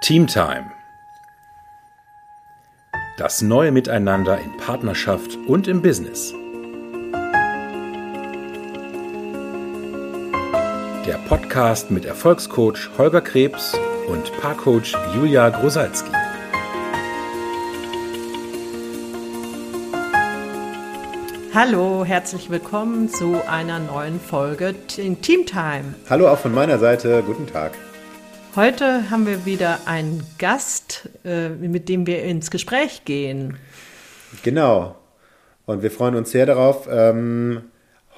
Teamtime. Das neue Miteinander in Partnerschaft und im Business. Der Podcast mit Erfolgscoach Holger Krebs und Paarcoach Julia Grosalski. Hallo, herzlich willkommen zu einer neuen Folge in Teamtime. Hallo auch von meiner Seite, guten Tag. Heute haben wir wieder einen Gast, äh, mit dem wir ins Gespräch gehen. Genau. Und wir freuen uns sehr darauf, ähm,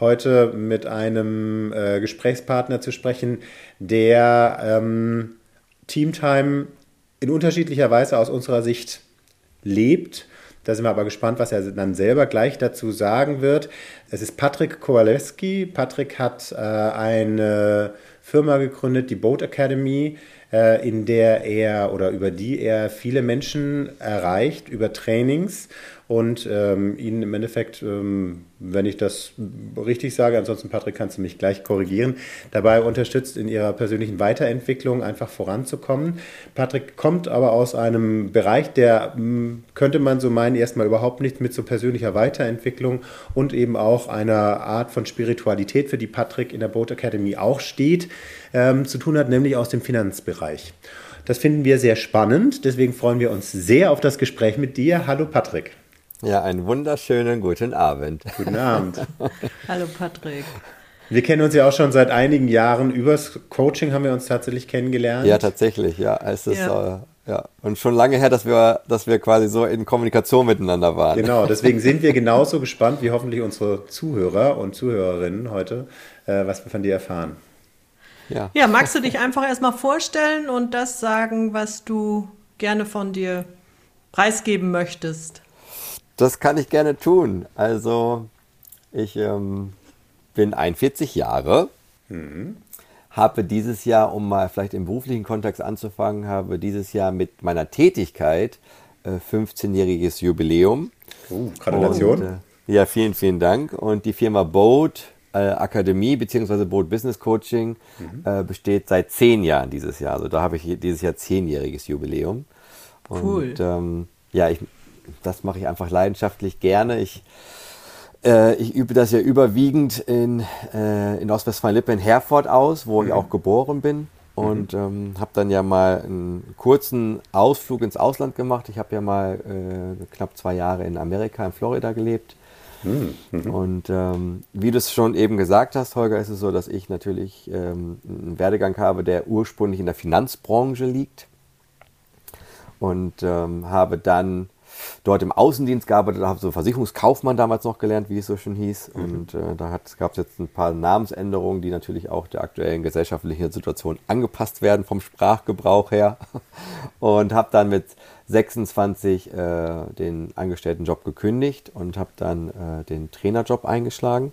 heute mit einem äh, Gesprächspartner zu sprechen, der ähm, Teamtime in unterschiedlicher Weise aus unserer Sicht lebt. Da sind wir aber gespannt, was er dann selber gleich dazu sagen wird. Es ist Patrick Kowalewski. Patrick hat äh, eine Firma gegründet, die Boat Academy, äh, in der er oder über die er viele Menschen erreicht über Trainings und ähm, ihnen im Endeffekt, ähm, wenn ich das richtig sage, ansonsten Patrick kannst du mich gleich korrigieren, dabei unterstützt in ihrer persönlichen Weiterentwicklung einfach voranzukommen. Patrick kommt aber aus einem Bereich, der hm, könnte man so meinen, erstmal überhaupt nichts mit so persönlicher Weiterentwicklung und eben auch einer Art von Spiritualität, für die Patrick in der Boat Academy auch steht, ähm, zu tun hat, nämlich aus dem Finanzbereich. Das finden wir sehr spannend, deswegen freuen wir uns sehr auf das Gespräch mit dir. Hallo Patrick. Ja, einen wunderschönen guten Abend. Guten Abend. Hallo Patrick. Wir kennen uns ja auch schon seit einigen Jahren. Übers Coaching haben wir uns tatsächlich kennengelernt. Ja, tatsächlich, ja. Es ist, ja. Äh, ja. Und schon lange her, dass wir, dass wir quasi so in Kommunikation miteinander waren. Genau, deswegen sind wir genauso gespannt wie hoffentlich unsere Zuhörer und Zuhörerinnen heute, äh, was wir von dir erfahren. Ja. ja, magst du dich einfach erstmal vorstellen und das sagen, was du gerne von dir preisgeben möchtest? Das kann ich gerne tun. Also, ich ähm, bin 41 Jahre, mhm. habe dieses Jahr, um mal vielleicht im beruflichen Kontext anzufangen, habe dieses Jahr mit meiner Tätigkeit äh, 15-jähriges Jubiläum. Uh, Gratulation. Und, äh, ja, vielen, vielen Dank. Und die Firma Boat äh, Akademie bzw. Boat Business Coaching mhm. äh, besteht seit zehn Jahren dieses Jahr. Also da habe ich dieses Jahr zehnjähriges Jubiläum. Cool. Und ähm, ja, ich das mache ich einfach leidenschaftlich gerne. Ich, äh, ich übe das ja überwiegend in, äh, in Ostwestfalen-Lippe in Herford aus, wo mhm. ich auch geboren bin. Und mhm. ähm, habe dann ja mal einen kurzen Ausflug ins Ausland gemacht. Ich habe ja mal äh, knapp zwei Jahre in Amerika, in Florida gelebt. Mhm. mhm. Und ähm, wie du es schon eben gesagt hast, Holger, ist es so, dass ich natürlich ähm, einen Werdegang habe, der ursprünglich in der Finanzbranche liegt. Und ähm, habe dann dort im Außendienst gearbeitet, habe so Versicherungskaufmann damals noch gelernt, wie es so schon hieß. Mhm. Und äh, da gab es jetzt ein paar Namensänderungen, die natürlich auch der aktuellen gesellschaftlichen Situation angepasst werden vom Sprachgebrauch her. Und habe dann mit 26 äh, den Angestelltenjob gekündigt und habe dann äh, den Trainerjob eingeschlagen.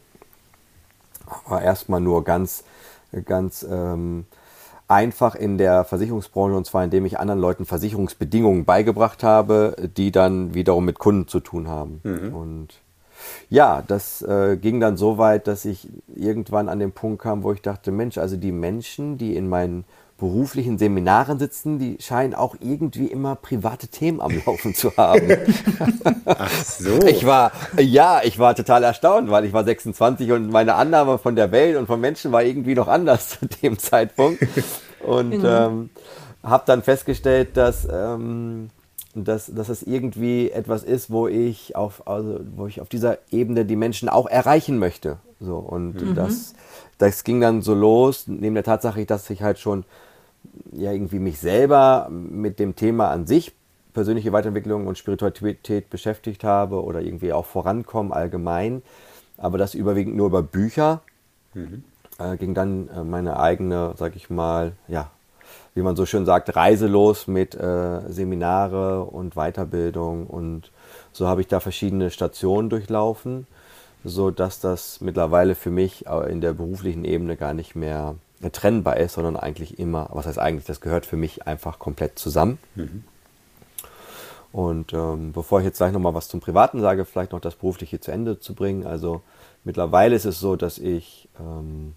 War erstmal nur ganz, ganz ähm, einfach in der Versicherungsbranche und zwar indem ich anderen Leuten Versicherungsbedingungen beigebracht habe, die dann wiederum mit Kunden zu tun haben. Mhm. Und ja, das äh, ging dann so weit, dass ich irgendwann an den Punkt kam, wo ich dachte, Mensch, also die Menschen, die in meinen beruflichen Seminaren sitzen, die scheinen auch irgendwie immer private Themen am Laufen zu haben. Ach so. Ich war, ja, ich war total erstaunt, weil ich war 26 und meine Annahme von der Welt und von Menschen war irgendwie noch anders zu dem Zeitpunkt. Und mhm. ähm, habe dann festgestellt, dass, ähm, dass, dass es irgendwie etwas ist, wo ich auf, also, wo ich auf dieser Ebene die Menschen auch erreichen möchte. So, und mhm. das, das ging dann so los, neben der Tatsache, dass ich halt schon ja irgendwie mich selber mit dem Thema an sich, persönliche Weiterentwicklung und Spiritualität beschäftigt habe oder irgendwie auch vorankommen allgemein, aber das überwiegend nur über Bücher. Mhm. Äh, ging dann äh, meine eigene, sag ich mal, ja, wie man so schön sagt, Reise los mit äh, Seminare und Weiterbildung und so habe ich da verschiedene Stationen durchlaufen, so dass das mittlerweile für mich in der beruflichen Ebene gar nicht mehr trennbar ist, sondern eigentlich immer, was heißt eigentlich, das gehört für mich einfach komplett zusammen. Mhm. Und ähm, bevor ich jetzt gleich nochmal was zum Privaten sage, vielleicht noch das Berufliche zu Ende zu bringen. Also mittlerweile ist es so, dass ich ähm,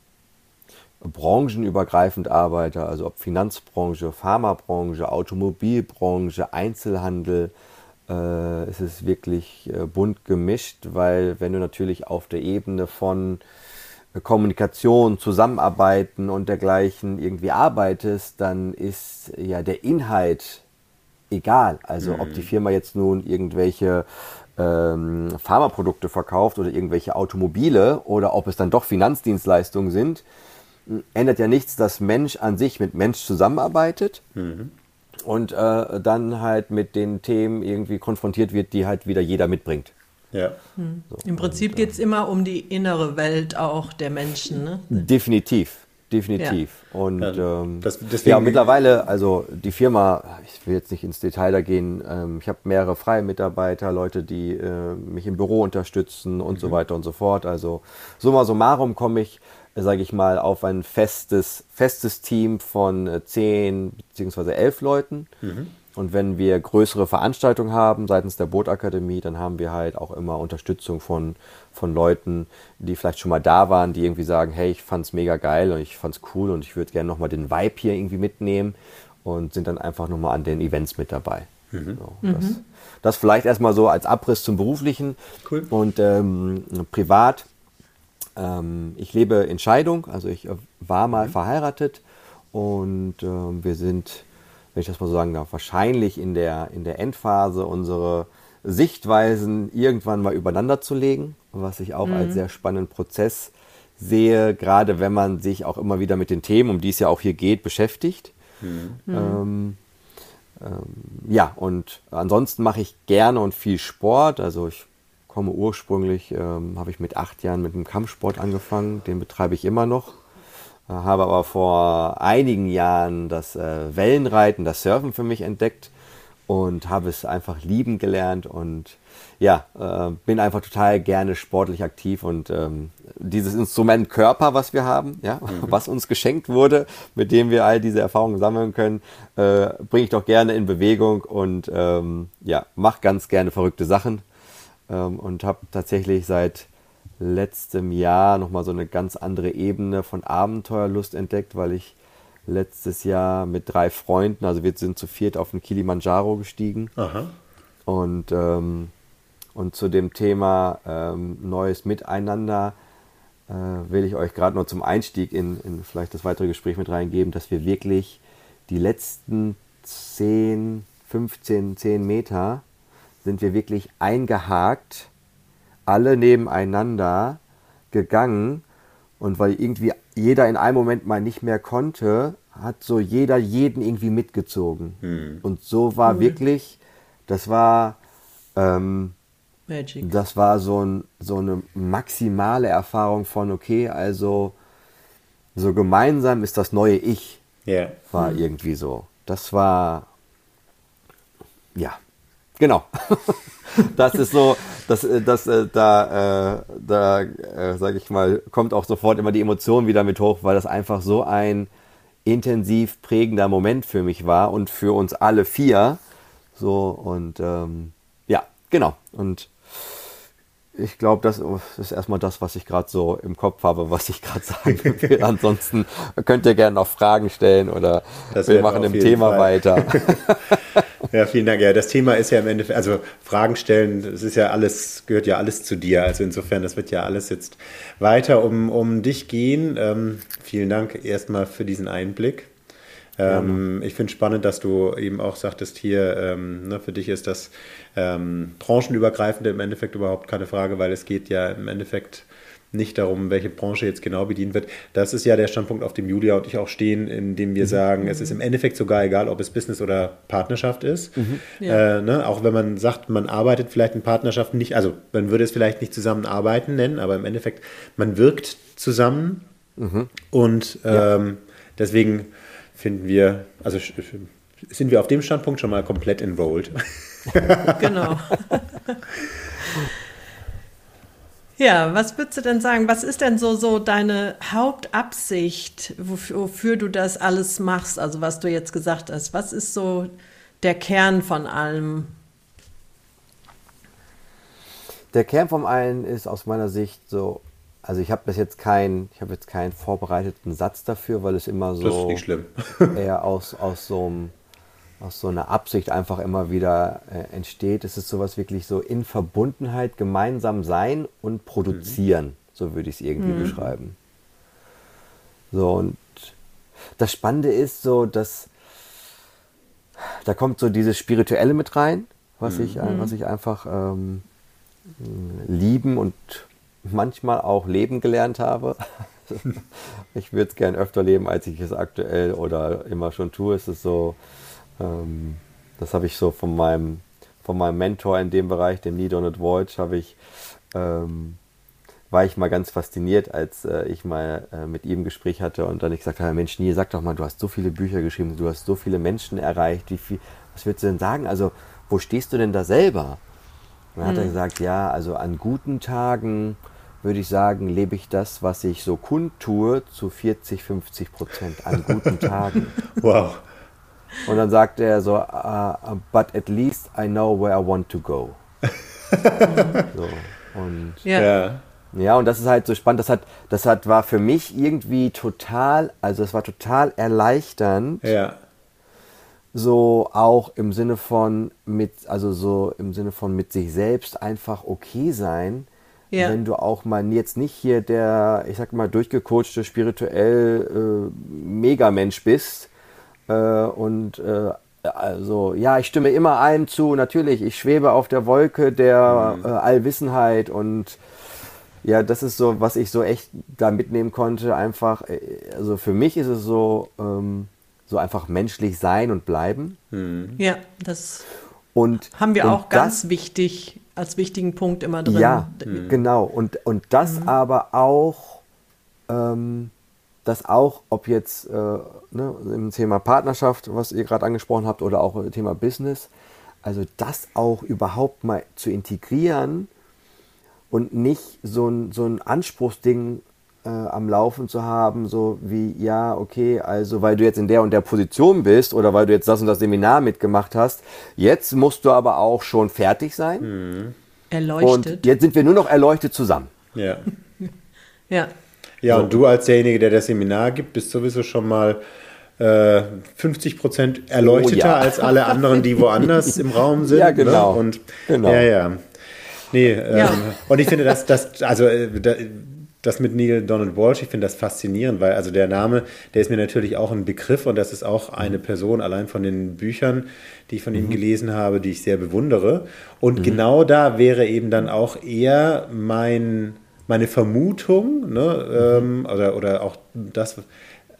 branchenübergreifend arbeite, also ob Finanzbranche, Pharmabranche, Automobilbranche, Einzelhandel, äh, es ist wirklich äh, bunt gemischt, weil wenn du natürlich auf der Ebene von Kommunikation, Zusammenarbeiten und dergleichen irgendwie arbeitest, dann ist ja der Inhalt egal. Also mhm. ob die mhm. Firma jetzt nun irgendwelche ähm, Pharmaprodukte verkauft oder irgendwelche Automobile oder ob es dann doch Finanzdienstleistungen sind, ändert ja nichts, dass Mensch an sich mit Mensch zusammenarbeitet. Mhm und äh, dann halt mit den Themen irgendwie konfrontiert wird, die halt wieder jeder mitbringt. Ja. Hm. So, Im Prinzip geht es immer um die innere Welt auch der Menschen. Ne? Definitiv. Definitiv. Ja. Und ja, ähm, das, ja, mittlerweile, also die Firma, ich will jetzt nicht ins Detail da gehen, ähm, ich habe mehrere freie Mitarbeiter, Leute, die äh, mich im Büro unterstützen und mhm. so weiter und so fort. Also summa summarum komme ich sage ich mal, auf ein festes, festes Team von äh, zehn bzw. elf Leuten. Mhm. Und wenn wir größere Veranstaltungen haben seitens der Bootakademie, dann haben wir halt auch immer Unterstützung von, von Leuten, die vielleicht schon mal da waren, die irgendwie sagen, hey, ich fand's mega geil und ich fand's cool und ich würde gerne nochmal den Vibe hier irgendwie mitnehmen und sind dann einfach nochmal an den Events mit dabei. Mhm. So, das, mhm. das, vielleicht erstmal so als Abriss zum Beruflichen. Cool. Und ähm, privat ähm, ich lebe in Scheidung, also ich äh, war mal mhm. verheiratet und ähm, wir sind, wenn ich das mal so sagen darf, wahrscheinlich in der, in der Endphase unsere Sichtweisen irgendwann mal übereinander zu legen, was ich auch mhm. als sehr spannenden Prozess sehe, gerade wenn man sich auch immer wieder mit den Themen, um die es ja auch hier geht, beschäftigt. Mhm. Ähm, ähm, ja, und ansonsten mache ich gerne und viel Sport. Also ich komme ursprünglich, ähm, habe ich mit acht Jahren mit dem Kampfsport angefangen, den betreibe ich immer noch. Äh, habe aber vor einigen Jahren das äh, Wellenreiten, das Surfen für mich entdeckt und habe es einfach lieben gelernt und ja, äh, bin einfach total gerne sportlich aktiv und ähm, dieses Instrument Körper, was wir haben, ja, mhm. was uns geschenkt wurde, mit dem wir all diese Erfahrungen sammeln können, äh, bringe ich doch gerne in Bewegung und ähm, ja, mache ganz gerne verrückte Sachen ähm, und habe tatsächlich seit letztem Jahr nochmal so eine ganz andere Ebene von Abenteuerlust entdeckt, weil ich letztes Jahr mit drei Freunden, also wir sind zu viert auf den Kilimanjaro gestiegen. Aha. Und, ähm, und zu dem Thema ähm, Neues Miteinander äh, will ich euch gerade nur zum Einstieg in, in vielleicht das weitere Gespräch mit reingeben, dass wir wirklich die letzten 10, 15, 10 Meter sind wir wirklich eingehakt, alle nebeneinander gegangen. Und weil irgendwie jeder in einem Moment mal nicht mehr konnte, hat so jeder jeden irgendwie mitgezogen. Hm. Und so war cool. wirklich, das war, ähm, Magic. das war so, ein, so eine maximale Erfahrung von, okay, also so gemeinsam ist das neue Ich. Yeah. War hm. irgendwie so. Das war, ja, Genau. das ist so, das, äh, das, äh, da, äh, da, äh, sage ich mal, kommt auch sofort immer die Emotion wieder mit hoch, weil das einfach so ein intensiv prägender Moment für mich war und für uns alle vier. So und ähm, ja, genau. Und ich glaube, das ist erstmal das, was ich gerade so im Kopf habe, was ich gerade sagen will. Ansonsten könnt ihr gerne noch Fragen stellen oder wir machen im Thema Fall. weiter. Ja, vielen Dank. Ja, das Thema ist ja im Endeffekt, also Fragen stellen, das ist ja alles, gehört ja alles zu dir. Also insofern, das wird ja alles jetzt weiter um, um dich gehen. Ähm, vielen Dank erstmal für diesen Einblick. Ähm, ich finde spannend, dass du eben auch sagtest, hier, ähm, ne, für dich ist das ähm, branchenübergreifend im Endeffekt überhaupt keine Frage, weil es geht ja im Endeffekt nicht darum, welche Branche jetzt genau bedient wird. Das ist ja der Standpunkt, auf dem Julia und ich auch stehen, in dem wir mhm. sagen, es ist im Endeffekt sogar egal, ob es Business oder Partnerschaft ist. Mhm. Ja. Äh, ne? Auch wenn man sagt, man arbeitet vielleicht in Partnerschaften nicht, also man würde es vielleicht nicht zusammenarbeiten nennen, aber im Endeffekt, man wirkt zusammen mhm. und ähm, ja. deswegen finden wir, also sind wir auf dem Standpunkt schon mal komplett enrolled. genau. Ja, was würdest du denn sagen? Was ist denn so, so deine Hauptabsicht, wofür, wofür, du das alles machst? Also, was du jetzt gesagt hast. Was ist so der Kern von allem? Der Kern von allem ist aus meiner Sicht so, also ich habe bis jetzt keinen, ich habe jetzt keinen vorbereiteten Satz dafür, weil es immer so Das ist nicht schlimm. eher aus, aus so einem aus so einer Absicht einfach immer wieder äh, entsteht. Es ist sowas wirklich so in Verbundenheit, gemeinsam sein und produzieren. Mhm. So würde ich es irgendwie mhm. beschreiben. So, und das Spannende ist so, dass da kommt so dieses Spirituelle mit rein, was, mhm. ich, äh, was ich einfach ähm, lieben und manchmal auch leben gelernt habe. ich würde es gern öfter leben, als ich es aktuell oder immer schon tue. Es ist so, ähm, das habe ich so von meinem, von meinem Mentor in dem Bereich, dem Lee Donald Voigt, habe ich, ähm, war ich mal ganz fasziniert, als äh, ich mal äh, mit ihm ein Gespräch hatte und dann ich gesagt habe, Mensch, Nie, sag doch mal, du hast so viele Bücher geschrieben, du hast so viele Menschen erreicht, wie viel, was würdest du denn sagen? Also, wo stehst du denn da selber? Und dann hat er hm. gesagt, ja, also an guten Tagen würde ich sagen, lebe ich das, was ich so kundtue, zu 40, 50 Prozent an guten Tagen. Wow. Und dann sagte er so, uh, but at least I know where I want to go. so, und ja. ja, und das ist halt so spannend. Das hat, das hat, war für mich irgendwie total, also es war total erleichternd. Ja. So auch im Sinne von mit, also so im Sinne von mit sich selbst einfach okay sein. Ja. Wenn du auch mal jetzt nicht hier der, ich sag mal, durchgecoachte, spirituell äh, Megamensch bist, äh, und äh, also, ja, ich stimme immer allen zu, natürlich, ich schwebe auf der Wolke der mhm. äh, Allwissenheit und ja, das ist so, was ich so echt da mitnehmen konnte. Einfach, äh, also für mich ist es so, ähm, so einfach menschlich sein und bleiben. Mhm. Ja, das und, haben wir und auch ganz das, wichtig, als wichtigen Punkt immer drin. Ja, mhm. genau. Und, und das mhm. aber auch ähm, dass auch, ob jetzt äh, ne, im Thema Partnerschaft, was ihr gerade angesprochen habt, oder auch im Thema Business, also das auch überhaupt mal zu integrieren und nicht so ein, so ein Anspruchsding äh, am Laufen zu haben, so wie, ja, okay, also weil du jetzt in der und der Position bist oder weil du jetzt das und das Seminar mitgemacht hast, jetzt musst du aber auch schon fertig sein. Mhm. Erleuchtet. Und jetzt sind wir nur noch erleuchtet zusammen. Ja. ja. Ja, so. und du als derjenige, der das Seminar gibt, bist sowieso schon mal äh, 50 Prozent erleuchteter oh, ja. als alle anderen, die woanders im Raum sind. Ja, genau. Ne? Und, genau. Ja, ja. Nee, ähm, ja. und ich finde, dass das, also äh, das mit Neil Donald Walsh, ich finde das faszinierend, weil also der Name, der ist mir natürlich auch ein Begriff und das ist auch eine Person allein von den Büchern, die ich von ihm mhm. gelesen habe, die ich sehr bewundere. Und mhm. genau da wäre eben dann auch eher mein meine Vermutung, ne, ähm, oder, oder auch das,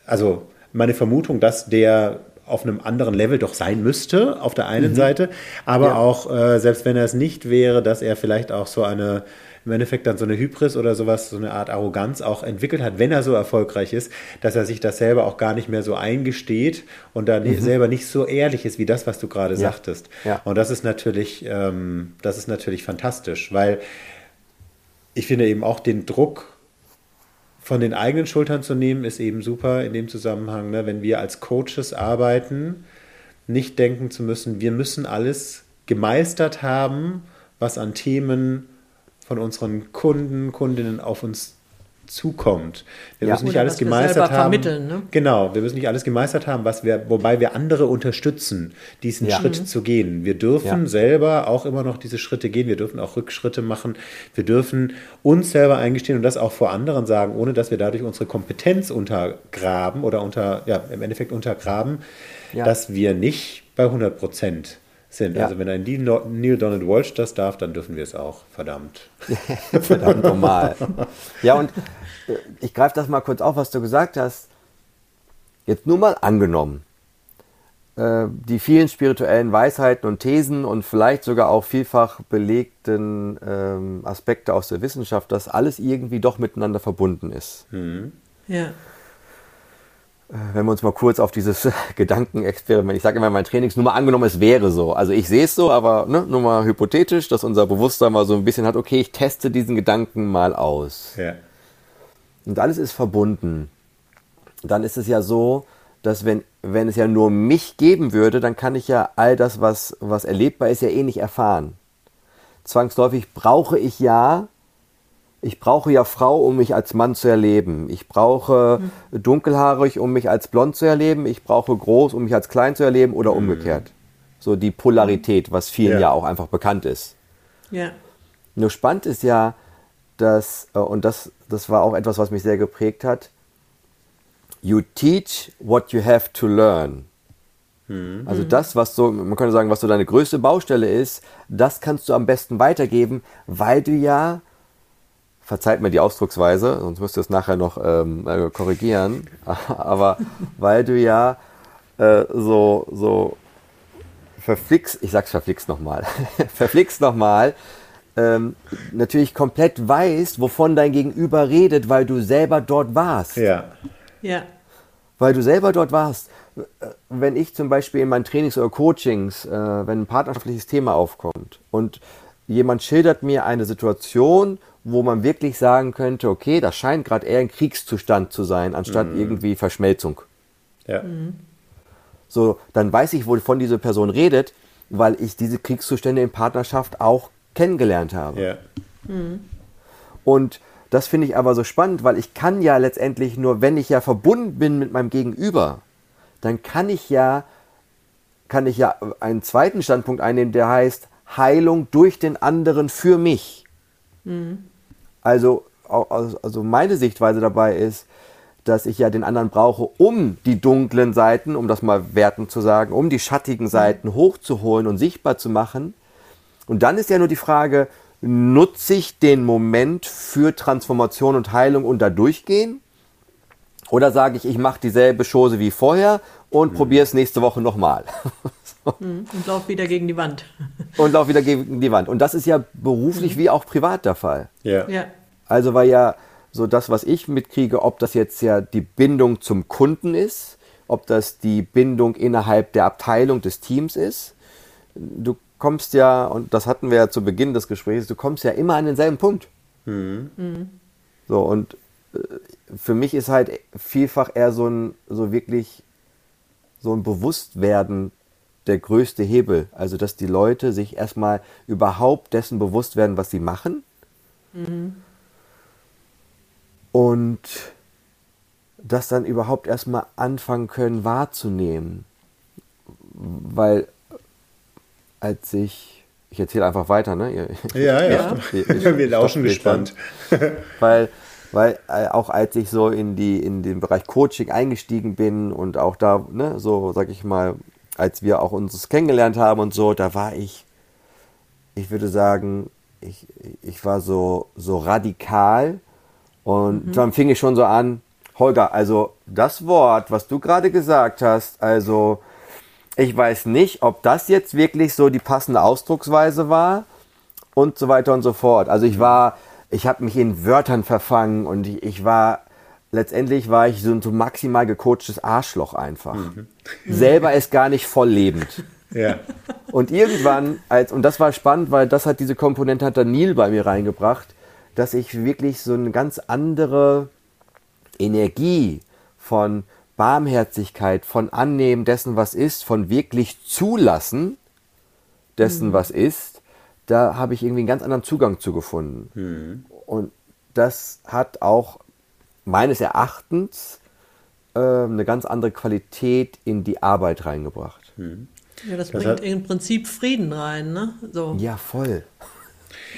also meine Vermutung, dass der auf einem anderen Level doch sein müsste, auf der einen mhm. Seite, aber ja. auch, äh, selbst wenn er es nicht wäre, dass er vielleicht auch so eine, im Endeffekt dann so eine Hybris oder sowas, so eine Art Arroganz auch entwickelt hat, wenn er so erfolgreich ist, dass er sich das selber auch gar nicht mehr so eingesteht und dann mhm. selber nicht so ehrlich ist wie das, was du gerade ja. sagtest. Ja. Und das ist natürlich, ähm, das ist natürlich fantastisch, weil ich finde eben auch den Druck von den eigenen Schultern zu nehmen, ist eben super in dem Zusammenhang, ne? wenn wir als Coaches arbeiten, nicht denken zu müssen, wir müssen alles gemeistert haben, was an Themen von unseren Kunden, Kundinnen auf uns zukommt. Wir ja. müssen nicht alles gemeistert haben. Ne? Genau, wir müssen nicht alles gemeistert haben, was wir, wobei wir andere unterstützen, diesen ja. Schritt mhm. zu gehen. Wir dürfen ja. selber auch immer noch diese Schritte gehen. Wir dürfen auch Rückschritte machen. Wir dürfen uns selber eingestehen und das auch vor anderen sagen, ohne dass wir dadurch unsere Kompetenz untergraben oder unter, ja, im Endeffekt untergraben, dass wir nicht bei 100 Prozent sind. Ja. Also wenn ein Neil Donald Walsh das darf, dann dürfen wir es auch. Verdammt. Verdammt normal. Ja, und äh, ich greife das mal kurz auf, was du gesagt hast. Jetzt nur mal angenommen. Äh, die vielen spirituellen Weisheiten und Thesen und vielleicht sogar auch vielfach belegten ähm, Aspekte aus der Wissenschaft, dass alles irgendwie doch miteinander verbunden ist. Mhm. Ja. Wenn wir uns mal kurz auf dieses Gedankenexperiment, ich sage immer in meinen Trainings, nur mal angenommen, es wäre so. Also ich sehe es so, aber ne, nur mal hypothetisch, dass unser Bewusstsein mal so ein bisschen hat, okay, ich teste diesen Gedanken mal aus. Ja. Und alles ist verbunden. Dann ist es ja so, dass wenn, wenn es ja nur mich geben würde, dann kann ich ja all das, was, was erlebbar ist, ja eh nicht erfahren. Zwangsläufig brauche ich ja ich brauche ja Frau, um mich als Mann zu erleben. Ich brauche mhm. dunkelhaarig, um mich als blond zu erleben. Ich brauche groß, um mich als klein zu erleben oder mhm. umgekehrt. So die Polarität, was vielen ja. ja auch einfach bekannt ist. Ja. Nur spannend ist ja, dass, äh, und das, das war auch etwas, was mich sehr geprägt hat, you teach what you have to learn. Mhm. Also das, was so, man könnte sagen, was so deine größte Baustelle ist, das kannst du am besten weitergeben, weil du ja verzeiht mir die Ausdrucksweise, sonst müsst ihr es nachher noch ähm, äh, korrigieren, aber weil du ja äh, so, so verflixt, ich sag's verflixt nochmal, verflixt nochmal, ähm, natürlich komplett weißt, wovon dein Gegenüber redet, weil du selber dort warst. Ja. Ja. Weil du selber dort warst. Wenn ich zum Beispiel in meinen Trainings oder Coachings, äh, wenn ein partnerschaftliches Thema aufkommt und jemand schildert mir eine Situation, wo man wirklich sagen könnte, okay, das scheint gerade eher ein Kriegszustand zu sein, anstatt mhm. irgendwie Verschmelzung. Ja. Mhm. So, dann weiß ich, wovon diese Person redet, weil ich diese Kriegszustände in Partnerschaft auch kennengelernt habe. Ja. Mhm. Und das finde ich aber so spannend, weil ich kann ja letztendlich nur, wenn ich ja verbunden bin mit meinem Gegenüber, dann kann ich ja, kann ich ja einen zweiten Standpunkt einnehmen, der heißt Heilung durch den anderen für mich. Mhm. Also, also meine Sichtweise dabei ist, dass ich ja den anderen brauche, um die dunklen Seiten, um das mal wertend zu sagen, um die schattigen mhm. Seiten hochzuholen und sichtbar zu machen. Und dann ist ja nur die Frage, nutze ich den Moment für Transformation und Heilung und da durchgehen? Oder sage ich, ich mache dieselbe Chose wie vorher und mhm. probiere es nächste Woche nochmal. so. Mhm. Und lauf wieder gegen die Wand. und lauf wieder gegen die Wand. Und das ist ja beruflich mhm. wie auch privat der Fall. Ja. ja. Also weil ja so das, was ich mitkriege, ob das jetzt ja die Bindung zum Kunden ist, ob das die Bindung innerhalb der Abteilung des Teams ist. Du kommst ja, und das hatten wir ja zu Beginn des Gesprächs, du kommst ja immer an denselben Punkt. Mhm. Mhm. So, und für mich ist halt vielfach eher so ein, so wirklich so ein Bewusstwerden der größte Hebel. Also, dass die Leute sich erstmal überhaupt dessen bewusst werden, was sie machen. Mhm. Und das dann überhaupt erstmal anfangen können wahrzunehmen. Weil als ich, ich erzähle einfach weiter, ne? Ihr, ja, ja, ich, ich, wir lauschen gespannt. weil, weil äh, auch als ich so in die in den Bereich Coaching eingestiegen bin und auch da, ne, so sag ich mal, als wir auch uns kennengelernt haben und so, da war ich, ich würde sagen, ich, ich war so, so radikal und mhm. dann fing ich schon so an, Holger, also das Wort, was du gerade gesagt hast, also ich weiß nicht, ob das jetzt wirklich so die passende Ausdrucksweise war und so weiter und so fort. Also ich war, ich habe mich in Wörtern verfangen und ich, ich war, letztendlich war ich so ein so maximal gecoachtes Arschloch einfach. Mhm. Selber ist gar nicht voll lebend. Ja. Und irgendwann, als, und das war spannend, weil das hat diese Komponente hat dann Neil bei mir reingebracht, dass ich wirklich so eine ganz andere Energie von Barmherzigkeit, von Annehmen dessen, was ist, von wirklich Zulassen dessen, mhm. was ist, da habe ich irgendwie einen ganz anderen Zugang zu gefunden. Mhm. Und das hat auch meines Erachtens äh, eine ganz andere Qualität in die Arbeit reingebracht. Mhm. Ja, das, das bringt im Prinzip Frieden rein, ne? So. Ja, voll.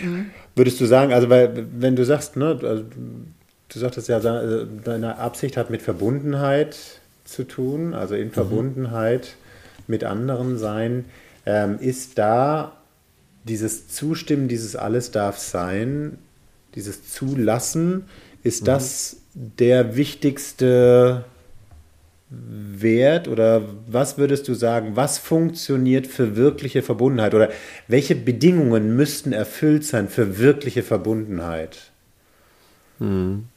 Mhm. Würdest du sagen, also weil, wenn du sagst, ne, also, du sagtest ja, äh, deine Absicht hat mit Verbundenheit zu tun, also in mhm. Verbundenheit mit anderen sein. Ähm, ist da dieses Zustimmen, dieses alles darf sein, dieses Zulassen, ist mhm. das der wichtigste Wert oder was würdest du sagen, was funktioniert für wirkliche Verbundenheit oder welche Bedingungen müssten erfüllt sein für wirkliche Verbundenheit? Mhm.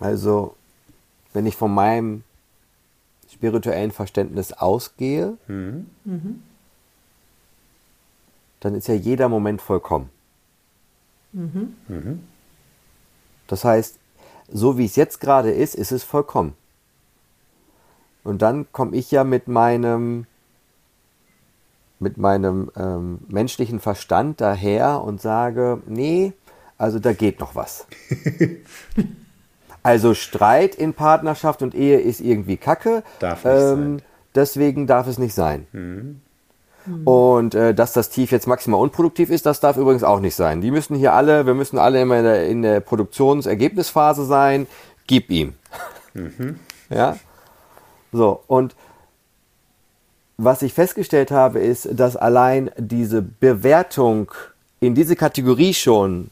Also, wenn ich von meinem spirituellen Verständnis ausgehe, mhm. Mhm. dann ist ja jeder Moment vollkommen. Mhm. mhm. Das heißt, so wie es jetzt gerade ist, ist es vollkommen. Und dann komme ich ja mit meinem, mit meinem ähm, menschlichen Verstand daher und sage, nee, Also da geht noch was. also Streit in Partnerschaft und Ehe ist irgendwie Kacke. Darf nicht sein. Deswegen darf es nicht sein. Und äh, dass das Tief jetzt maximal unproduktiv ist, das darf übrigens auch nicht sein. Die müssen hier alle, wir müssen alle immer in der, in der Produktionsergebnisphase sein. Gib ihm. Ja. So, und was ich festgestellt habe, ist, dass allein diese Bewertung in diese Kategorie schon,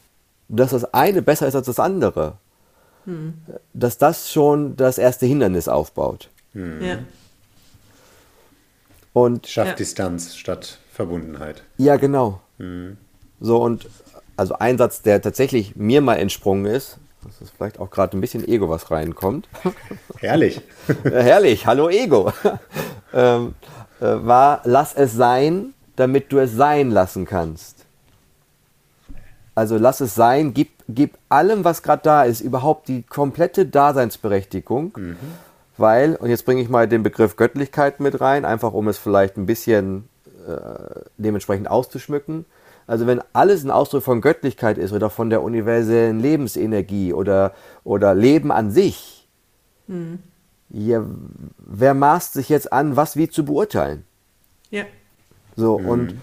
dass das eine besser ist als das andere, dass das schon das erste Hindernis aufbaut. Ja. Und Schafft Ja. Distanz statt Verbundenheit. ja, genau. So, und also ein Satz, der tatsächlich mir mal entsprungen ist, das ist vielleicht auch gerade ein bisschen Ego, was reinkommt. Herrlich. Herrlich, hallo Ego. ähm, äh, war, lass es sein, damit du es sein lassen kannst. Also lass es sein, gib, gib allem, was gerade da ist, überhaupt die komplette Daseinsberechtigung. Weil, und jetzt bringe ich mal den Begriff Göttlichkeit mit rein, einfach um es vielleicht ein bisschen äh, dementsprechend auszuschmücken. Also wenn alles ein Ausdruck von Göttlichkeit ist oder von der universellen Lebensenergie oder, oder Leben an sich, ja, wer maßt sich jetzt an, was wie zu beurteilen? Ja. So, und,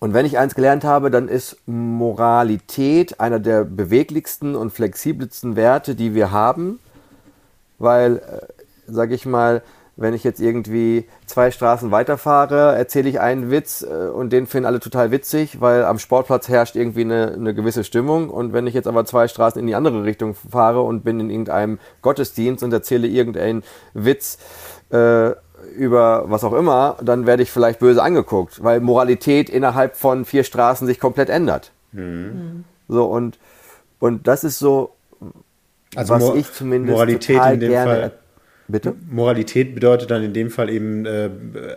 und wenn ich eins gelernt habe, dann ist Moralität einer der beweglichsten und flexibelsten Werte, die wir haben, weil, äh, sag ich mal, wenn ich jetzt irgendwie zwei Straßen weiterfahre, erzähle ich einen Witz äh, und den finden alle total witzig, weil am Sportplatz herrscht irgendwie eine, eine gewisse Stimmung. Und wenn ich jetzt aber zwei Straßen in die andere Richtung fahre und bin in irgendeinem Gottesdienst und erzähle irgendeinen Witz äh, über was auch immer, dann werde ich vielleicht böse angeguckt, weil Moralität innerhalb von vier Straßen sich komplett ändert. So und und das ist so, Also was Mo- ich zumindest Moralität total in dem gerne. Fall. Bitte? Moralität bedeutet dann in dem Fall eben äh,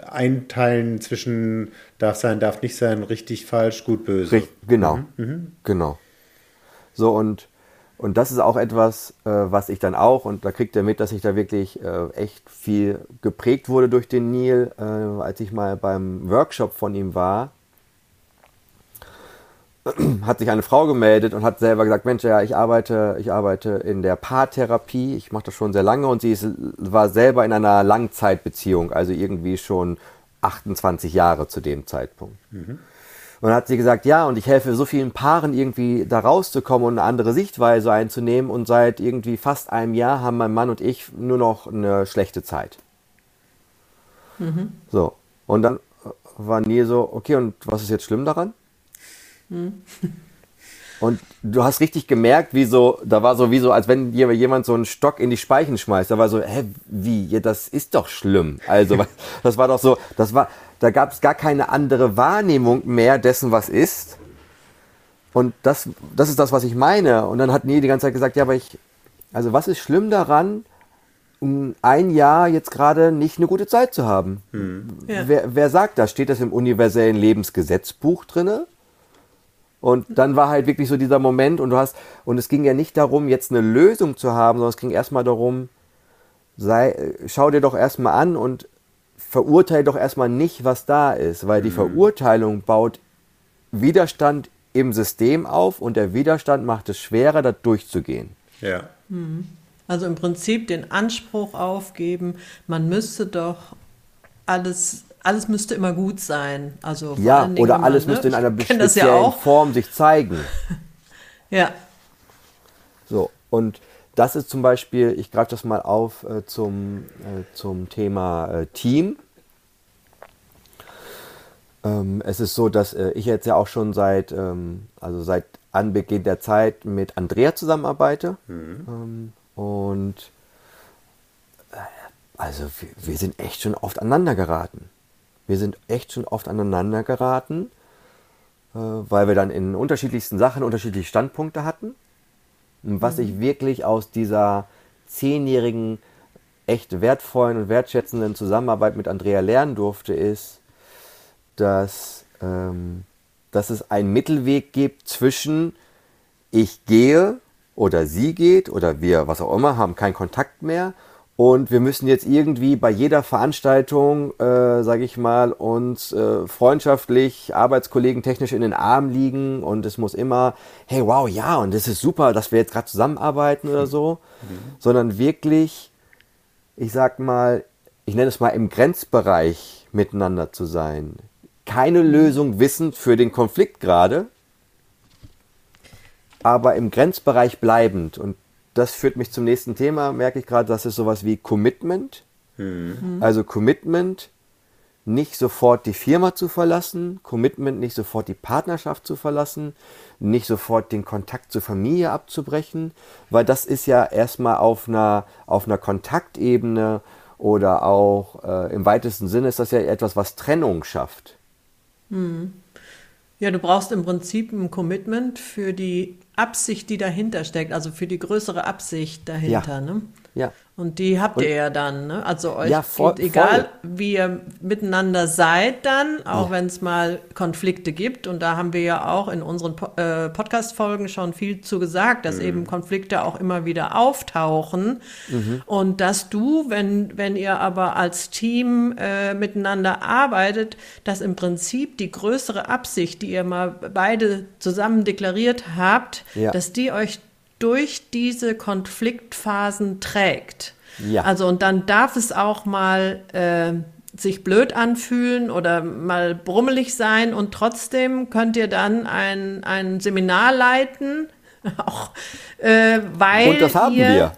einteilen zwischen darf sein, darf nicht sein, richtig, falsch, gut, böse. Richt- Genau, genau. So und und das ist auch etwas, äh, was ich dann auch und da kriegt er mit, dass ich da wirklich äh, echt viel geprägt wurde durch den Neil, äh, als ich mal beim Workshop von ihm war. Hat sich eine Frau gemeldet und hat selber gesagt, Mensch, ja, ich arbeite, ich arbeite in der Paartherapie, ich mache das schon sehr lange und sie ist, war selber in einer Langzeitbeziehung, also irgendwie schon 28 Jahre zu dem Zeitpunkt. Und dann hat sie gesagt, ja, und ich helfe so vielen Paaren irgendwie da rauszukommen und eine andere Sichtweise einzunehmen. Und seit irgendwie fast einem Jahr haben mein Mann und ich nur noch eine schlechte Zeit. So. Und dann war Neil so, okay, und was ist jetzt schlimm daran? Und du hast richtig gemerkt, wie so, da war so wie so, als wenn jemand so einen Stock in die Speichen schmeißt. Da war so, hä, wie, ja, das ist doch schlimm. Also, das war doch so, das war, da gab es gar keine andere Wahrnehmung mehr dessen, was ist. Und das, das ist das, was ich meine. Und dann hat Neil die ganze Zeit gesagt, ja, aber ich, also was ist schlimm daran, um ein Jahr jetzt gerade nicht eine gute Zeit zu haben? Ja. Wer, wer sagt das? Steht das im universellen Lebensgesetzbuch drinne? Und dann war halt wirklich so dieser Moment und du hast, und es ging ja nicht darum, jetzt eine Lösung zu haben, sondern es ging erstmal darum, sei, schau dir doch erstmal an und verurteile doch erstmal nicht, was da ist, weil die Verurteilung baut Widerstand im System auf und der Widerstand macht es schwerer, da durchzugehen. Ja. Also im Prinzip den Anspruch aufgeben, man müsste doch alles, alles müsste immer gut sein. Also Ja, oder wenn man, alles ne, müsste in einer speziellen ja. Form sich zeigen. Ja, So, und das ist zum Beispiel, ich greife das mal auf äh, zum, äh, zum Thema äh, Team. Ähm, es ist so, dass äh, ich jetzt ja auch schon seit, ähm, also seit Anbeginn der Zeit mit Andrea zusammenarbeite. Ähm, und äh, also wir, wir sind echt schon oft aneinander geraten. Wir sind echt schon oft aneinander geraten, äh, weil wir dann in unterschiedlichsten Sachen unterschiedliche Standpunkte hatten. Und was ich wirklich aus dieser zehnjährigen, echt wertvollen und wertschätzenden Zusammenarbeit mit Andrea lernen durfte, ist, dass, ähm, dass es einen Mittelweg gibt zwischen ich gehe oder sie geht oder wir, was auch immer, haben keinen Kontakt mehr Und wir müssen jetzt irgendwie bei jeder Veranstaltung, äh, sage ich mal, uns äh, freundschaftlich, Arbeitskollegen technisch in den Arm liegen und es muss immer, hey, wow, ja, und es ist super, dass wir jetzt gerade zusammenarbeiten oder so, mhm. sondern wirklich, ich sag mal, ich nenne es mal im Grenzbereich miteinander zu sein. Keine Lösung wissend für den Konflikt gerade, aber im Grenzbereich bleibend. Und das führt mich zum nächsten Thema, merke ich gerade, das ist sowas wie Commitment. Mhm. Also Commitment, nicht sofort die Firma zu verlassen, Commitment, nicht sofort die Partnerschaft zu verlassen, nicht sofort den Kontakt zur Familie abzubrechen, weil das ist ja erstmal auf einer, auf einer Kontaktebene oder auch äh, im weitesten Sinne ist das ja etwas, was Trennung schafft. Mhm. Ja, du brauchst im Prinzip ein Commitment für die Absicht, die dahinter steckt, also für die größere Absicht dahinter. Ja. Ne? Ja. Und die habt ihr ja dann, ne? Also euch ja, voll, egal voll. wie ihr miteinander seid dann, auch ja. wenn es mal Konflikte gibt. Und da haben wir ja auch in unseren po äh, Podcast-Folgen schon viel zu gesagt, dass mhm. eben Konflikte auch immer wieder auftauchen. Mhm. Und dass du, wenn, wenn ihr aber als Team äh, miteinander arbeitet, dass im Prinzip die größere Absicht, die ihr mal beide zusammen deklariert habt, ja. dass die euch durch diese Konfliktphasen trägt. Ja. Also und dann darf es auch mal äh, sich blöd anfühlen oder mal brummelig sein und trotzdem könnt ihr dann ein, ein Seminar leiten. Auch, äh, weil und das haben ihr, wir.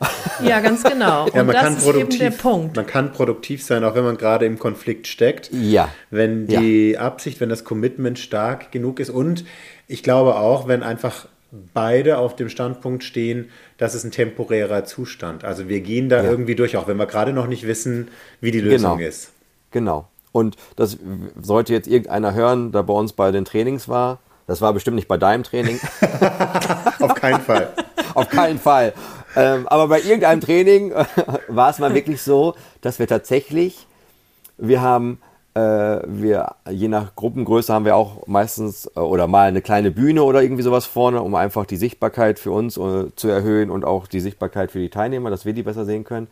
Ja, ganz genau. ja, und das ist eben der Punkt. Man kann produktiv sein, auch wenn man gerade im Konflikt steckt. Ja. Wenn die ja. Absicht, wenn das Commitment stark genug ist und ich glaube auch, wenn einfach beide auf dem Standpunkt stehen, das ist ein temporärer Zustand. Also wir gehen da ja. irgendwie durch, auch wenn wir gerade noch nicht wissen, wie die Lösung genau. ist. Genau. Und das sollte jetzt irgendeiner hören, der bei uns bei den Trainings war. Das war bestimmt nicht bei deinem Training. auf keinen Fall. auf keinen Fall. Ähm, aber bei irgendeinem Training war es mal wirklich so, dass wir tatsächlich, wir haben wir, je nach Gruppengröße haben wir auch meistens äh, oder mal eine kleine Bühne oder irgendwie sowas vorne, um einfach die Sichtbarkeit für uns äh, zu erhöhen und auch die Sichtbarkeit für die Teilnehmer, dass wir die besser sehen können.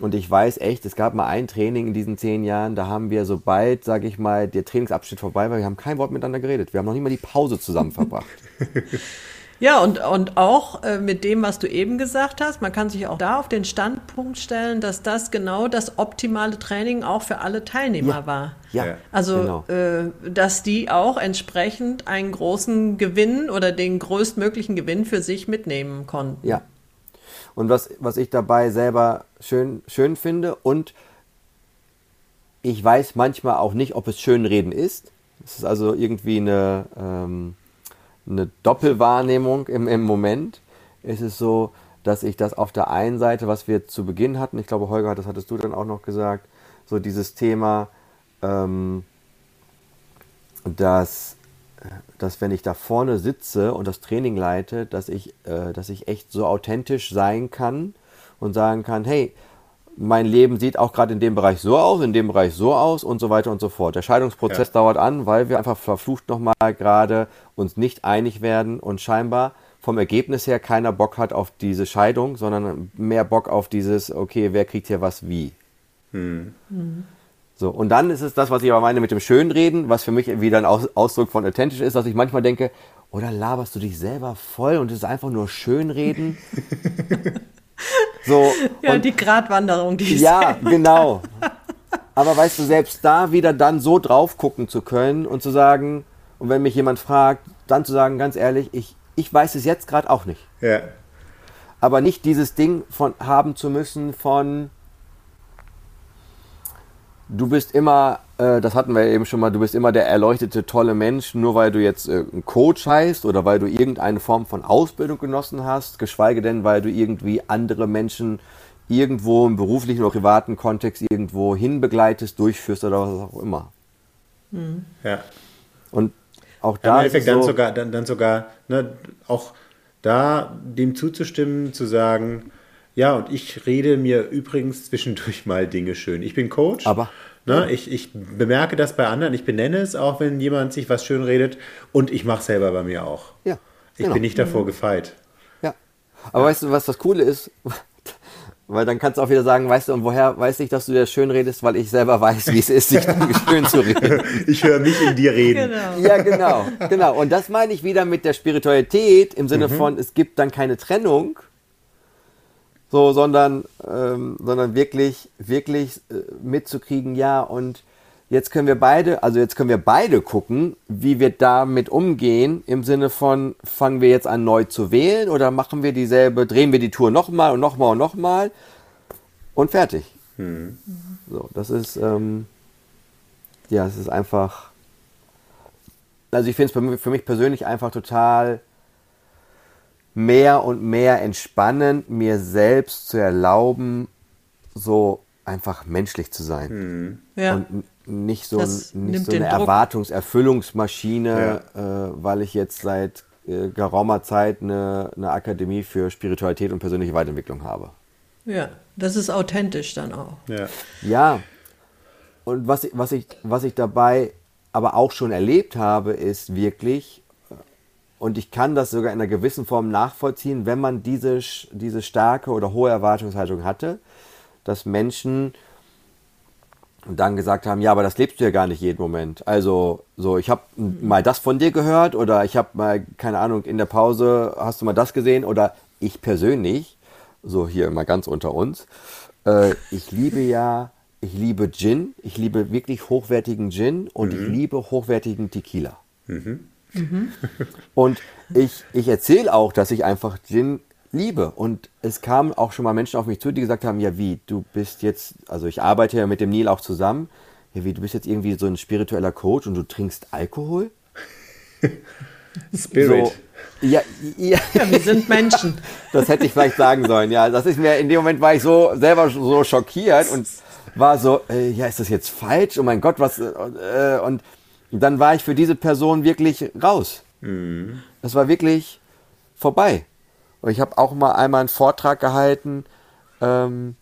Und ich weiß echt, es gab mal ein Training in diesen zehn Jahren, da haben wir, sobald, sage ich mal, der Trainingsabschnitt vorbei war, wir haben kein Wort miteinander geredet. Wir haben noch nicht mal die Pause zusammen verbracht. Ja, und, und auch äh, mit dem, was du eben gesagt hast, man kann sich auch da auf den Standpunkt stellen, dass das genau das optimale Training auch für alle Teilnehmer ja. war. Ja, also, genau. äh, dass die auch entsprechend einen großen Gewinn oder den größtmöglichen Gewinn für sich mitnehmen konnten. Ja. Und was, was ich dabei selber schön, schön finde und ich weiß manchmal auch nicht, ob es Schönreden ist. Es ist also irgendwie eine, ähm, eine Doppelwahrnehmung im, im Moment. Es ist so, dass ich das auf der einen Seite, was wir zu Beginn hatten, ich glaube, Holger, das hattest du dann auch noch gesagt, so dieses Thema, ähm, dass, dass wenn ich da vorne sitze und das Training leite, dass ich, äh, dass ich echt so authentisch sein kann und sagen kann, hey, mein Leben sieht auch gerade in dem Bereich so aus, in dem Bereich so aus und so weiter und so fort. Der Scheidungsprozess ja. dauert an, weil wir einfach verflucht nochmal gerade uns nicht einig werden und scheinbar vom Ergebnis her keiner Bock hat auf diese Scheidung, sondern mehr Bock auf dieses, okay, wer kriegt hier was wie. Hm. Mhm. So, und dann ist es das, was ich aber meine mit dem Schönreden, was für mich wieder ein Ausdruck von authentisch ist, dass ich manchmal denke, oder laberst du dich selber voll und es ist einfach nur Schönreden? So, ja, und, die Gratwanderung, die Ja, genau. Aber weißt du, selbst da wieder dann so drauf gucken zu können und zu sagen, und wenn mich jemand fragt, dann zu sagen, ganz ehrlich, ich, ich weiß es jetzt gerade auch nicht. Ja. Aber nicht dieses Ding von haben zu müssen von du bist immer, äh, das hatten wir eben schon mal, du bist immer der erleuchtete, tolle Mensch, nur weil du jetzt äh, ein Coach heißt oder weil du irgendeine Form von Ausbildung genossen hast, geschweige denn, weil du irgendwie andere Menschen irgendwo im beruflichen oder privaten Kontext irgendwo hinbegleitest, durchführst oder was auch immer. Mhm. Ja. Und auch da. Ja, Im Endeffekt so, dann sogar, dann, dann sogar, ne, auch da dem zuzustimmen, zu sagen, ja, und ich rede mir übrigens zwischendurch mal Dinge schön. Ich bin Coach. Aber. Ne, ich, ich bemerke das bei anderen, ich benenne es auch, wenn jemand sich was schön redet und ich mache es selber bei mir auch. Ja. Ich genau. bin nicht davor mhm. gefeit. Ja. Aber ja. weißt du, was das Coole ist? Weil dann kannst du auch wieder sagen, weißt du, und woher weiß ich, dass du dir schön redest, weil ich selber weiß, wie es ist, sich schön zu reden. Ich höre mich in dir reden. Genau. Ja, genau, genau. Und das meine ich wieder mit der Spiritualität im Sinne mhm. von, es gibt dann keine Trennung, so, sondern, ähm, sondern wirklich, wirklich äh, mitzukriegen, ja, und jetzt können wir beide, also jetzt können wir beide gucken, wie wir damit umgehen, im Sinne von, fangen wir jetzt an neu zu wählen oder machen wir dieselbe, drehen wir die Tour nochmal und nochmal und nochmal und fertig. Hm. So, das ist, ähm, ja, es ist einfach, also ich finde es für mich persönlich einfach total mehr und mehr entspannend, mir selbst zu erlauben, so einfach menschlich zu sein. Hm. Ja. Und nicht so, nicht so eine Erwartungserfüllungsmaschine, ja. äh, weil ich jetzt seit äh, geraumer Zeit eine, eine Akademie für Spiritualität und persönliche Weiterentwicklung habe. Ja, das ist authentisch dann auch. Ja. ja. Und was, was, ich, was ich dabei aber auch schon erlebt habe, ist wirklich, und ich kann das sogar in einer gewissen Form nachvollziehen, wenn man diese, diese starke oder hohe Erwartungshaltung hatte, dass Menschen dann gesagt haben, ja, aber das lebst du ja gar nicht jeden Moment. Also so, ich habe mhm. mal das von dir gehört oder ich habe mal, keine Ahnung, in der Pause hast du mal das gesehen oder ich persönlich, so hier mal ganz unter uns, äh, ich liebe ja, ich liebe Gin, ich liebe wirklich hochwertigen Gin und mhm. ich liebe hochwertigen Tequila. Mhm. Mhm. Und ich, ich erzähle auch, dass ich einfach Gin liebe. Und es kamen auch schon mal Menschen auf mich zu, die gesagt haben, ja wie, du bist jetzt, also ich arbeite ja mit dem Neil auch zusammen, ja wie, du bist jetzt irgendwie so ein spiritueller Coach und du trinkst Alkohol? Spirit. So, ja, ja. ja, wir sind Menschen. Das hätte ich vielleicht sagen sollen, ja. Das ist mir, in dem Moment war ich so selber so schockiert und war so, äh, ja, ist das jetzt falsch? Oh mein Gott, was, äh, und dann war ich für diese Person wirklich raus. Mhm. Das war wirklich vorbei. Und ich habe auch mal einmal einen Vortrag gehalten ähm,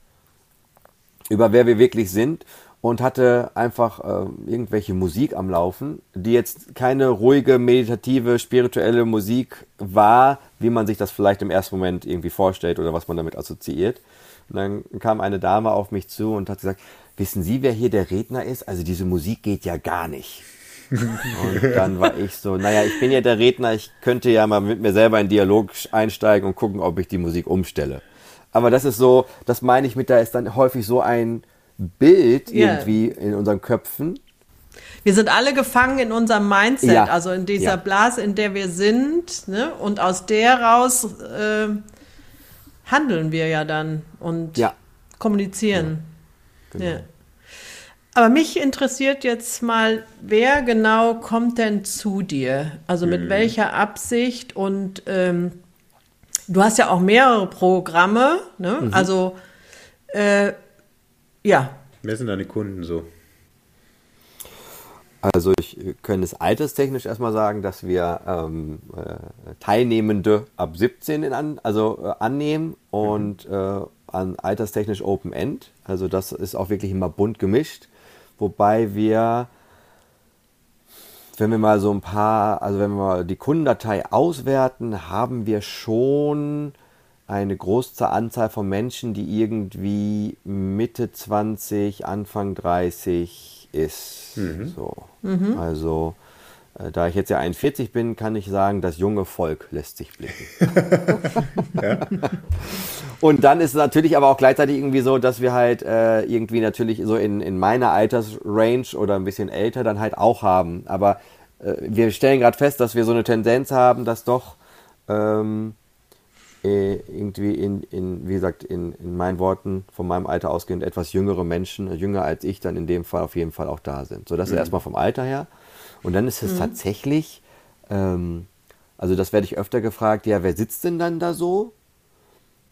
über wer wir wirklich sind und hatte einfach äh, irgendwelche Musik am Laufen, die jetzt keine ruhige, meditative, spirituelle Musik war, wie man sich das vielleicht im ersten Moment irgendwie vorstellt oder was man damit assoziiert. Und dann kam eine Dame auf mich zu und hat gesagt, wissen Sie, wer hier der Redner ist? Also diese Musik geht ja gar nicht. Und dann war ich so, naja, ich bin ja der Redner, ich könnte ja mal mit mir selber in Dialog einsteigen und gucken, ob ich die Musik umstelle. Aber das ist so, das meine ich mit, da ist dann häufig so ein Bild yeah. irgendwie in unseren Köpfen. Wir sind alle gefangen in unserem Mindset, ja. also in dieser ja. Blase, in der wir sind. Ne? Und aus der raus äh, handeln wir ja dann und ja. kommunizieren. Genau. Aber mich interessiert jetzt mal, wer genau kommt denn zu dir? Also mit mhm. welcher Absicht? Und ähm, du hast ja auch mehrere Programme, ne? Mhm. Also äh, ja. Wer sind deine Kunden so? Also ich könnte es alterstechnisch erstmal sagen, dass wir ähm, äh, Teilnehmende ab 17 in an, also äh, annehmen und mhm. äh, an alterstechnisch Open End. Also das ist auch wirklich immer bunt gemischt wobei wir, wenn wir mal so ein paar, also wenn wir mal die Kundendatei auswerten, haben wir schon eine große Anzahl von Menschen, die irgendwie Mitte 20, Anfang 30 ist. Mhm. So. Mhm. Also da ich jetzt ja 41 bin, kann ich sagen, das junge Volk lässt sich blicken. ja. Und dann ist es natürlich aber auch gleichzeitig irgendwie so, dass wir halt äh, irgendwie natürlich so in, in meiner Altersrange oder ein bisschen älter dann halt auch haben. Aber äh, wir stellen gerade fest, dass wir so eine Tendenz haben, dass doch ähm, äh, irgendwie in, in, wie gesagt, in, in meinen Worten von meinem Alter ausgehend etwas jüngere Menschen, jünger als ich, dann in dem Fall auf jeden Fall auch da sind. So, das mhm. ist erstmal vom Alter her. Und dann ist es mhm. tatsächlich, ähm, also das werde ich öfter gefragt, ja, wer sitzt denn dann da so?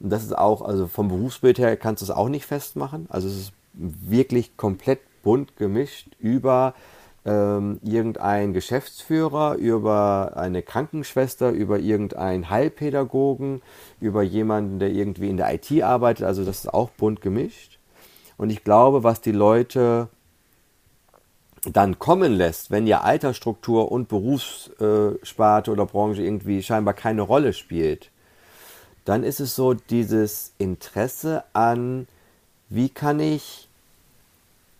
Und das ist auch, also vom Berufsbild her kannst du es auch nicht festmachen. Also es ist wirklich komplett bunt gemischt über ähm, irgendein Geschäftsführer, über eine Krankenschwester, über irgendeinen Heilpädagogen, über jemanden, der irgendwie in der IT arbeitet. Also das ist auch bunt gemischt. Und ich glaube, was die Leute dann kommen lässt, wenn ja Altersstruktur und Berufssparte oder Branche irgendwie scheinbar keine Rolle spielt, dann ist es so dieses Interesse an, wie kann ich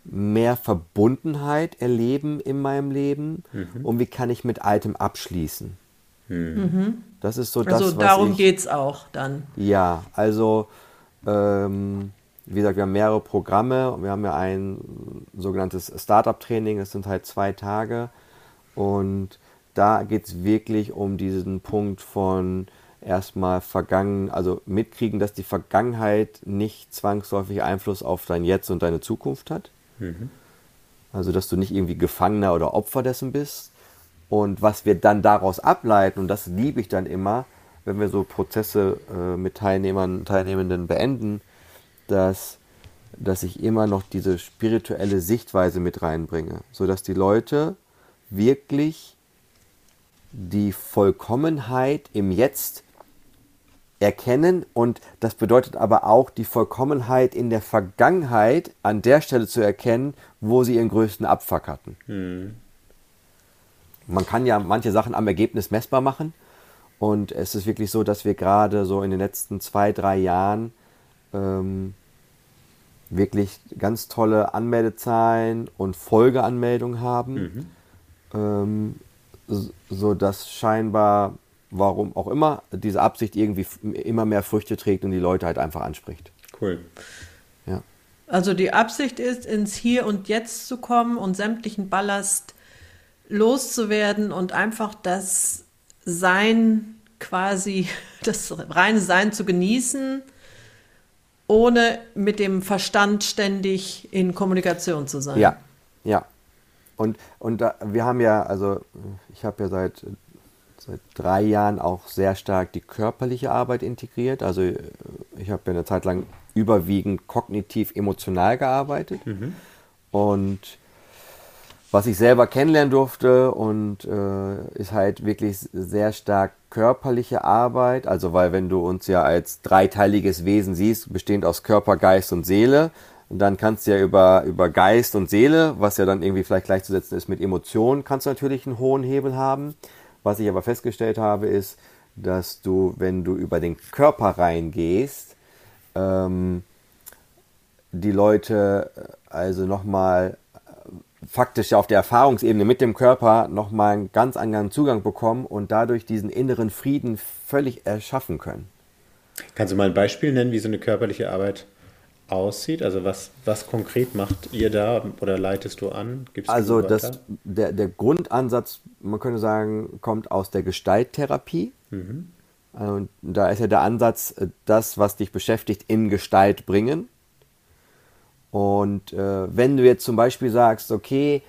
mehr Verbundenheit erleben in meinem Leben mhm. und wie kann ich mit Altem abschließen. Mhm. Das ist so das, also darum geht es auch dann. Ja, also ähm, wie gesagt, wir haben mehrere Programme. Wir haben ja ein sogenanntes Startup-Training, das sind halt zwei Tage. Und da geht es wirklich um diesen Punkt von erstmal vergangen, also mitkriegen, dass die Vergangenheit nicht zwangsläufig Einfluss auf dein Jetzt und deine Zukunft hat. Mhm. Also, dass du nicht irgendwie Gefangener oder Opfer dessen bist. Und was wir dann daraus ableiten, und das liebe ich dann immer, wenn wir so Prozesse äh, mit Teilnehmern, Teilnehmenden beenden, dass, dass ich immer noch diese spirituelle Sichtweise mit reinbringe, sodass die Leute wirklich die Vollkommenheit im Jetzt erkennen und das bedeutet aber auch die Vollkommenheit in der Vergangenheit an der Stelle zu erkennen, wo sie ihren größten Abfuck hatten. Hm. Man kann ja manche Sachen am Ergebnis messbar machen und es ist wirklich so, dass wir gerade so in den letzten zwei, drei Jahren ähm, wirklich ganz tolle Anmeldezahlen und Folgeanmeldungen haben, mhm. ähm, so dass scheinbar warum auch immer, diese Absicht irgendwie immer mehr Früchte trägt und die Leute halt einfach anspricht. Cool. Ja. Also die Absicht ist, ins Hier und Jetzt zu kommen und sämtlichen Ballast loszuwerden und einfach das Sein quasi, das reine Sein zu genießen, ohne mit dem Verstand ständig in Kommunikation zu sein. Ja, ja. Und, und da, wir haben ja, also ich habe ja seit seit drei Jahren auch sehr stark die körperliche Arbeit integriert. Also ich habe ja eine Zeit lang überwiegend kognitiv-emotional gearbeitet. Mhm. Und was ich selber kennenlernen durfte und äh, ist halt wirklich sehr stark körperliche Arbeit. Also weil wenn du uns ja als dreiteiliges Wesen siehst, bestehend aus Körper, Geist und Seele, dann kannst du ja über, über Geist und Seele, was ja dann irgendwie vielleicht gleichzusetzen ist mit Emotionen, kannst du natürlich einen hohen Hebel haben. Was ich aber festgestellt habe, ist, dass du, wenn du über den Körper reingehst, ähm, die Leute äh, also nochmal faktisch auf der Erfahrungsebene mit dem Körper nochmal einen ganz anderen Zugang bekommen und dadurch diesen inneren Frieden völlig erschaffen können. Kannst du mal ein Beispiel nennen, wie so eine körperliche Arbeit aussieht? Also was, was konkret macht ihr da oder leitest du an? Gibst also das, der, der Grundansatz, man könnte sagen, kommt aus der Gestalttherapie. Mhm. Und da ist ja der Ansatz, äh, das, was dich beschäftigt, in Gestalt bringen. Und äh, wenn du jetzt zum Beispiel sagst, okay,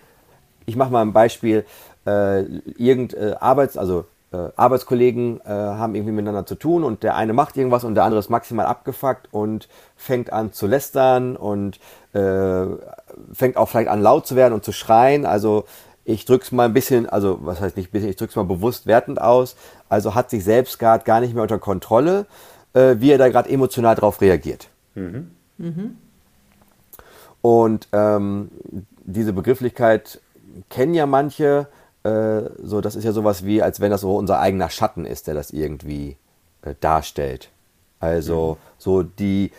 ich mache mal ein Beispiel, äh, irgend äh, Arbeits, also äh, Arbeitskollegen äh, haben irgendwie miteinander zu tun und der eine macht irgendwas und der andere ist maximal abgefuckt und fängt an zu lästern und äh, fängt auch vielleicht an laut zu werden und zu schreien. Also ich drück's mal ein bisschen, also was heißt nicht ein bisschen, ich drück's mal bewusst wertend aus. Also hat sich selbst gerade gar nicht mehr unter Kontrolle, äh, wie er da gerade emotional drauf reagiert. Mhm. Mhm. Und ähm, diese Begrifflichkeit kennen ja manche, äh, so, das ist ja sowas wie, als wenn das so unser eigener Schatten ist, der das irgendwie äh, darstellt. Also mhm. so die,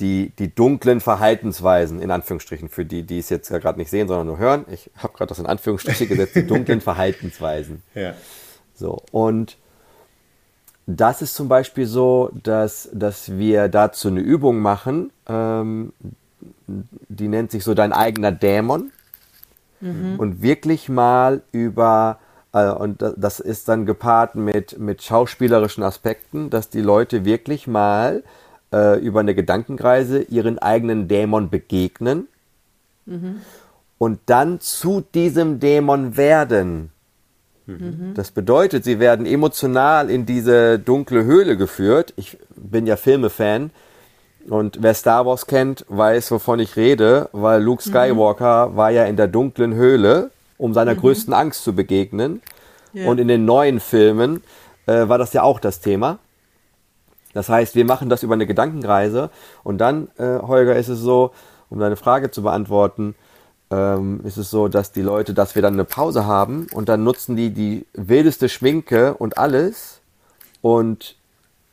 die, die dunklen Verhaltensweisen, in Anführungsstrichen, für die, die es jetzt gerade nicht sehen, sondern nur hören. Ich habe gerade das in Anführungsstriche gesetzt, die dunklen Verhaltensweisen. Ja. So, und das ist zum Beispiel so, dass, dass wir dazu eine Übung machen, ähm, die nennt sich so dein eigener Dämon mhm. und wirklich mal über, äh, und das ist dann gepaart mit, mit schauspielerischen Aspekten, dass die Leute wirklich mal äh, über eine Gedankenreise ihren eigenen Dämon begegnen mhm. und dann zu diesem Dämon werden. Mhm. Das bedeutet, sie werden emotional in diese dunkle Höhle geführt. Ich bin ja Filmefan. Und wer Star Wars kennt, weiß, wovon ich rede, weil Luke mhm. Skywalker mhm. war ja in der dunklen Höhle, um seiner mhm. größten Angst zu begegnen. Yeah. Und in den neuen Filmen äh, war das ja auch das Thema. Das heißt, wir machen das über eine Gedankenreise und dann, äh, Holger, ist es so, um deine Frage zu beantworten, ähm, ist es so, dass die Leute, dass wir dann eine Pause haben und dann nutzen die die wildeste Schminke und alles und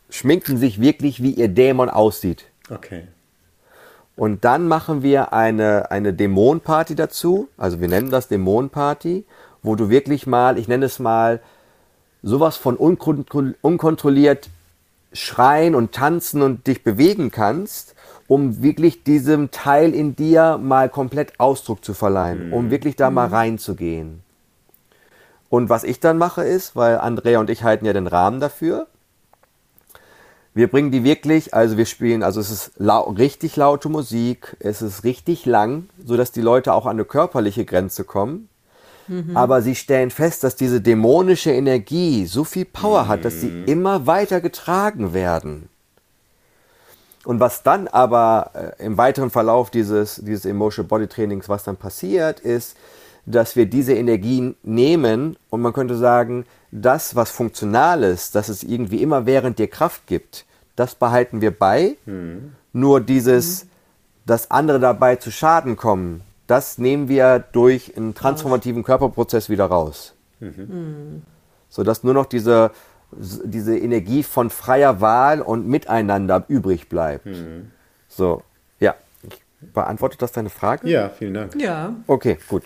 schminken sich wirklich, wie ihr Dämon aussieht. Okay. Und dann machen wir eine, eine Dämonenparty dazu. Also wir nennen das Dämonenparty, wo du wirklich mal, ich nenne es mal, sowas von unkontrolliert schreien und tanzen und dich bewegen kannst, um wirklich diesem Teil in dir mal komplett Ausdruck zu verleihen, mhm. um wirklich da mal reinzugehen. Und was ich dann mache ist, weil Andrea und ich halten ja den Rahmen dafür, wir bringen die wirklich, also wir spielen, also es ist lau richtig laute Musik, es ist richtig lang, so dass die Leute auch an eine körperliche Grenze kommen. Mhm. Aber sie stellen fest, dass diese dämonische Energie so viel Power mhm. hat, dass sie mhm. immer weiter getragen werden. Und was dann aber äh, im weiteren Verlauf dieses, dieses Emotional Body Trainings, was dann passiert, ist, dass wir diese Energien nehmen und man könnte sagen, das, was funktional ist, dass es irgendwie immer während dir Kraft gibt, das behalten wir bei. Mhm. Nur dieses, dass andere dabei zu Schaden kommen, das nehmen wir durch einen transformativen Körperprozess wieder raus. Mhm. Sodass nur noch diese, diese Energie von freier Wahl und Miteinander übrig bleibt. Mhm. So, ja. Beantwortet das deine Frage? Ja, vielen Dank. Ja. Okay, gut.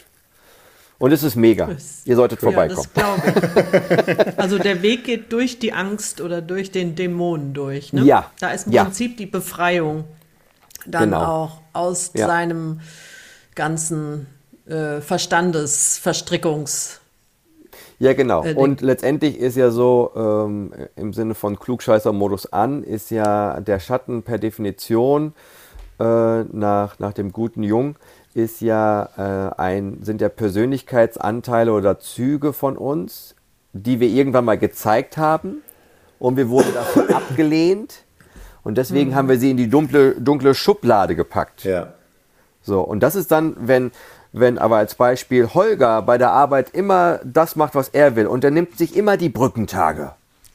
Und es ist mega. Das, Ihr solltet vorbeikommen. Ja, das glaube ich. Also der Weg geht durch die Angst oder durch den Dämonen durch. Ne? Ja. Da ist im ja. Prinzip die Befreiung dann genau. auch aus ja. seinem ganzen äh, Verstandesverstrickungs. Ja, genau. Äh, Und letztendlich ist ja so, ähm, im Sinne von Klugscheißer-Modus an, ist ja der Schatten per Definition äh, nach, nach dem guten Jung ist ja äh, ein, sind ja Persönlichkeitsanteile oder Züge von uns, die wir irgendwann mal gezeigt haben und wir wurden davon abgelehnt und deswegen mhm. haben wir sie in die dunkle, dunkle Schublade gepackt. Ja. So, und das ist dann, wenn, wenn aber als Beispiel Holger bei der Arbeit immer das macht, was er will und er nimmt sich immer die Brückentage.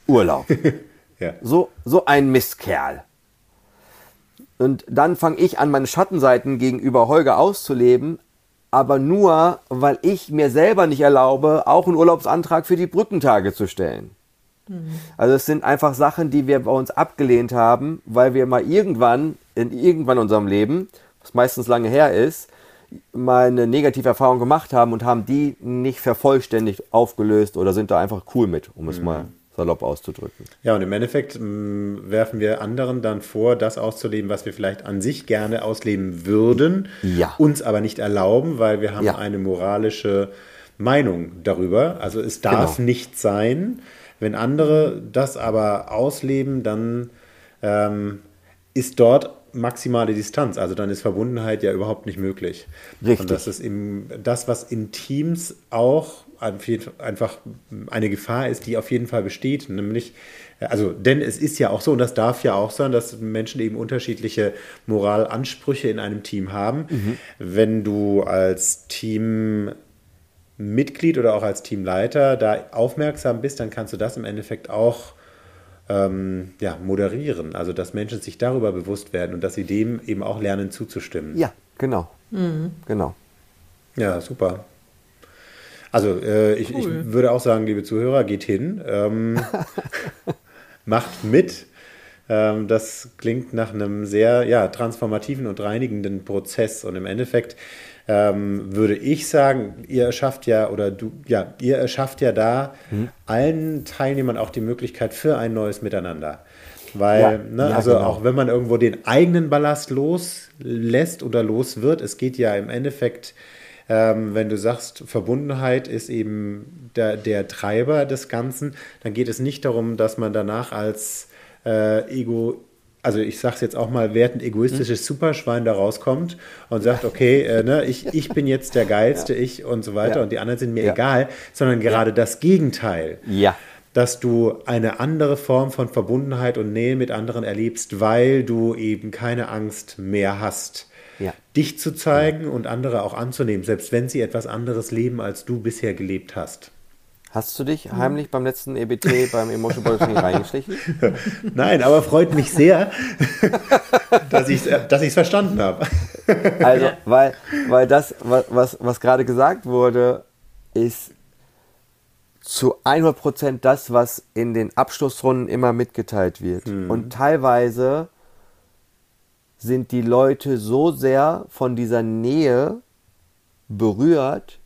Urlaub. ja. so, so ein Mistkerl. Und dann fange ich an, meine Schattenseiten gegenüber Holger auszuleben, aber nur, weil ich mir selber nicht erlaube, auch einen Urlaubsantrag für die Brückentage zu stellen. Mhm. Also es sind einfach Sachen, die wir bei uns abgelehnt haben, weil wir mal irgendwann, in irgendwann in unserem Leben, was meistens lange her ist, mal eine negative Erfahrung gemacht haben und haben die nicht vervollständigt aufgelöst oder sind da einfach cool mit, um es mhm. mal salopp auszudrücken. Ja, und im Endeffekt mh, mm, werfen wir anderen dann vor, das auszuleben, was wir vielleicht an sich gerne ausleben würden, ja. uns aber nicht erlauben, weil wir haben ja. eine moralische Meinung darüber. Also es darf genau. nicht sein. Wenn andere das aber ausleben, dann ähm, ist dort maximale Distanz. Also dann ist Verbundenheit ja überhaupt nicht möglich. Richtig. Und das ist eben das, was in Teams auch einfach eine Gefahr ist, die auf jeden Fall besteht, nämlich also, denn es ist ja auch so, und das darf ja auch sein, dass Menschen eben unterschiedliche Moralansprüche in einem Team haben. Mhm. Wenn du als Teammitglied oder auch als Teamleiter da aufmerksam bist, dann kannst du das im Endeffekt auch ähm, ja, moderieren. Also, dass Menschen sich darüber bewusst werden und dass sie dem eben auch lernen zuzustimmen. Ja, genau. Mhm. Genau. Ja, super. Also äh, ich, cool. ich, würde auch sagen, liebe Zuhörer, geht hin, ähm, macht mit. Ähm, das klingt nach einem sehr ja, transformativen und reinigenden Prozess. Und im Endeffekt ähm, würde ich sagen, ihr erschafft ja oder du, ja, ihr erschafft ja da mhm. allen Teilnehmern auch die Möglichkeit für ein neues Miteinander. Weil, ja, ne, ja, also genau. auch wenn man irgendwo den eigenen Ballast loslässt oder los wird, es geht ja im Endeffekt ähm, wenn du sagst, Verbundenheit ist eben der, der, Treiber des Ganzen, dann geht es nicht darum, dass man danach als äh, Ego also ich sage es jetzt auch mal, wertend egoistisches Superschwein da rauskommt und sagt, okay, äh, ne, ich, ich bin jetzt der Geilste, ja. ich und so weiter ja. und die anderen sind mir ja. egal, sondern gerade das Gegenteil. Ja. Dass du eine andere Form von Verbundenheit und Nähe mit anderen erlebst, weil du eben keine Angst mehr hast dich zu zeigen und andere auch anzunehmen, selbst wenn sie etwas anderes leben, als du bisher gelebt hast. Hast du dich heimlich beim letzten EBT beim Emotional Body reingeschlichen? Nein, aber freut mich sehr, dass ich es dass verstanden habe. Also, weil, weil das, was, was gerade gesagt wurde, ist zu 100% das, was in den Abschlussrunden immer mitgeteilt wird. Und teilweise sind die Leute so sehr von dieser Nähe berührt,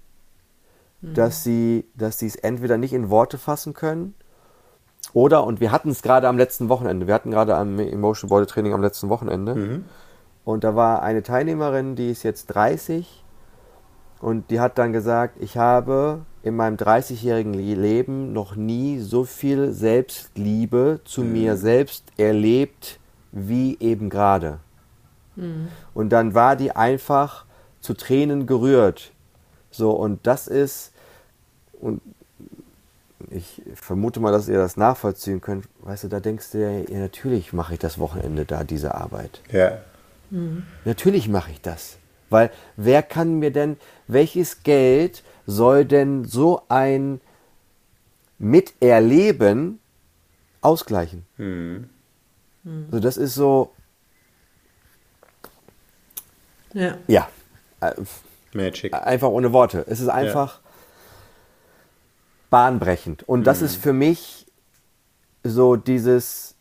dass sie dass sie es entweder nicht in Worte fassen können oder, und wir hatten es gerade am letzten Wochenende, wir hatten gerade am Emotion Body Training am letzten Wochenende und da war eine Teilnehmerin, die ist jetzt 30 und die hat dann gesagt, ich habe in meinem 30-jährigen Leben noch nie so viel Selbstliebe zu mir selbst erlebt wie eben gerade. Und dann war die einfach zu Tränen gerührt. So, und das ist, und ich vermute mal, dass ihr das nachvollziehen könnt. Weißt du, da denkst du ja, ja natürlich mache ich das Wochenende da, diese Arbeit. Ja. Natürlich mache ich das. Weil wer kann mir denn, welches Geld soll denn so ein Miterleben ausgleichen? So, das ist so, Ja. ja, äh, Magic. einfach ohne Worte. Es ist einfach bahnbrechend. Und das ist für mich so dieses,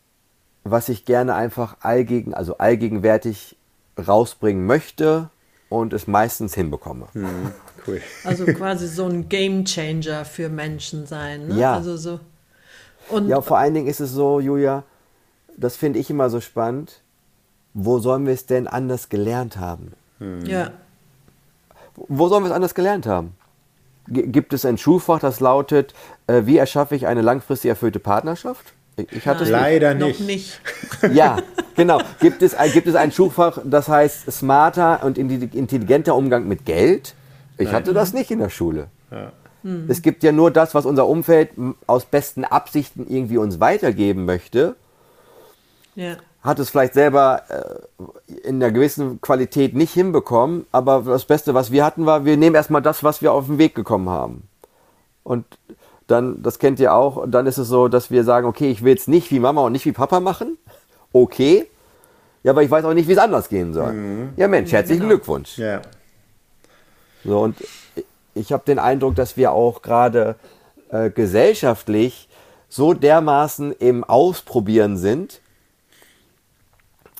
was ich gerne einfach allgegen, also allgegenwärtig rausbringen möchte und es meistens hinbekomme. Cool. Also quasi so ein Game Changer für Menschen sein. Ne? Ja. Also so. Und Ja, vor allen Dingen ist es so, Julia, das finde ich immer so spannend. Wo sollen wir es denn anders gelernt haben? ja. Wo sollen wir es anders gelernt haben? Gibt es ein Schulfach, das lautet, äh, wie erschaffe ich eine langfristig erfüllte Partnerschaft? Ich, hatte es Nein, Leider noch nicht. nicht. Ja, genau. Gibt es, ein- gibt es ein Schulfach, das heißt smarter und intelli- intelligenter Umgang mit Geld? Ich hatte das nicht in der Schule. Es gibt ja nur das, was unser Umfeld aus besten Absichten irgendwie uns weitergeben möchte. Ja. Hat es vielleicht selber äh, in einer gewissen Qualität nicht hinbekommen, aber das Beste, was wir hatten, war, wir nehmen erstmal das, was wir auf den Weg gekommen haben. Und dann, das kennt ihr auch, dann ist es so, dass wir sagen, okay, ich will es nicht wie Mama und nicht wie Papa machen. Okay. Ja, aber ich weiß auch nicht, wie es anders gehen soll. Ja, Mensch, herzlichen Genau. Glückwunsch. Ja. So, und ich habe den Eindruck, dass wir auch gerade äh, gesellschaftlich so dermaßen im Ausprobieren sind,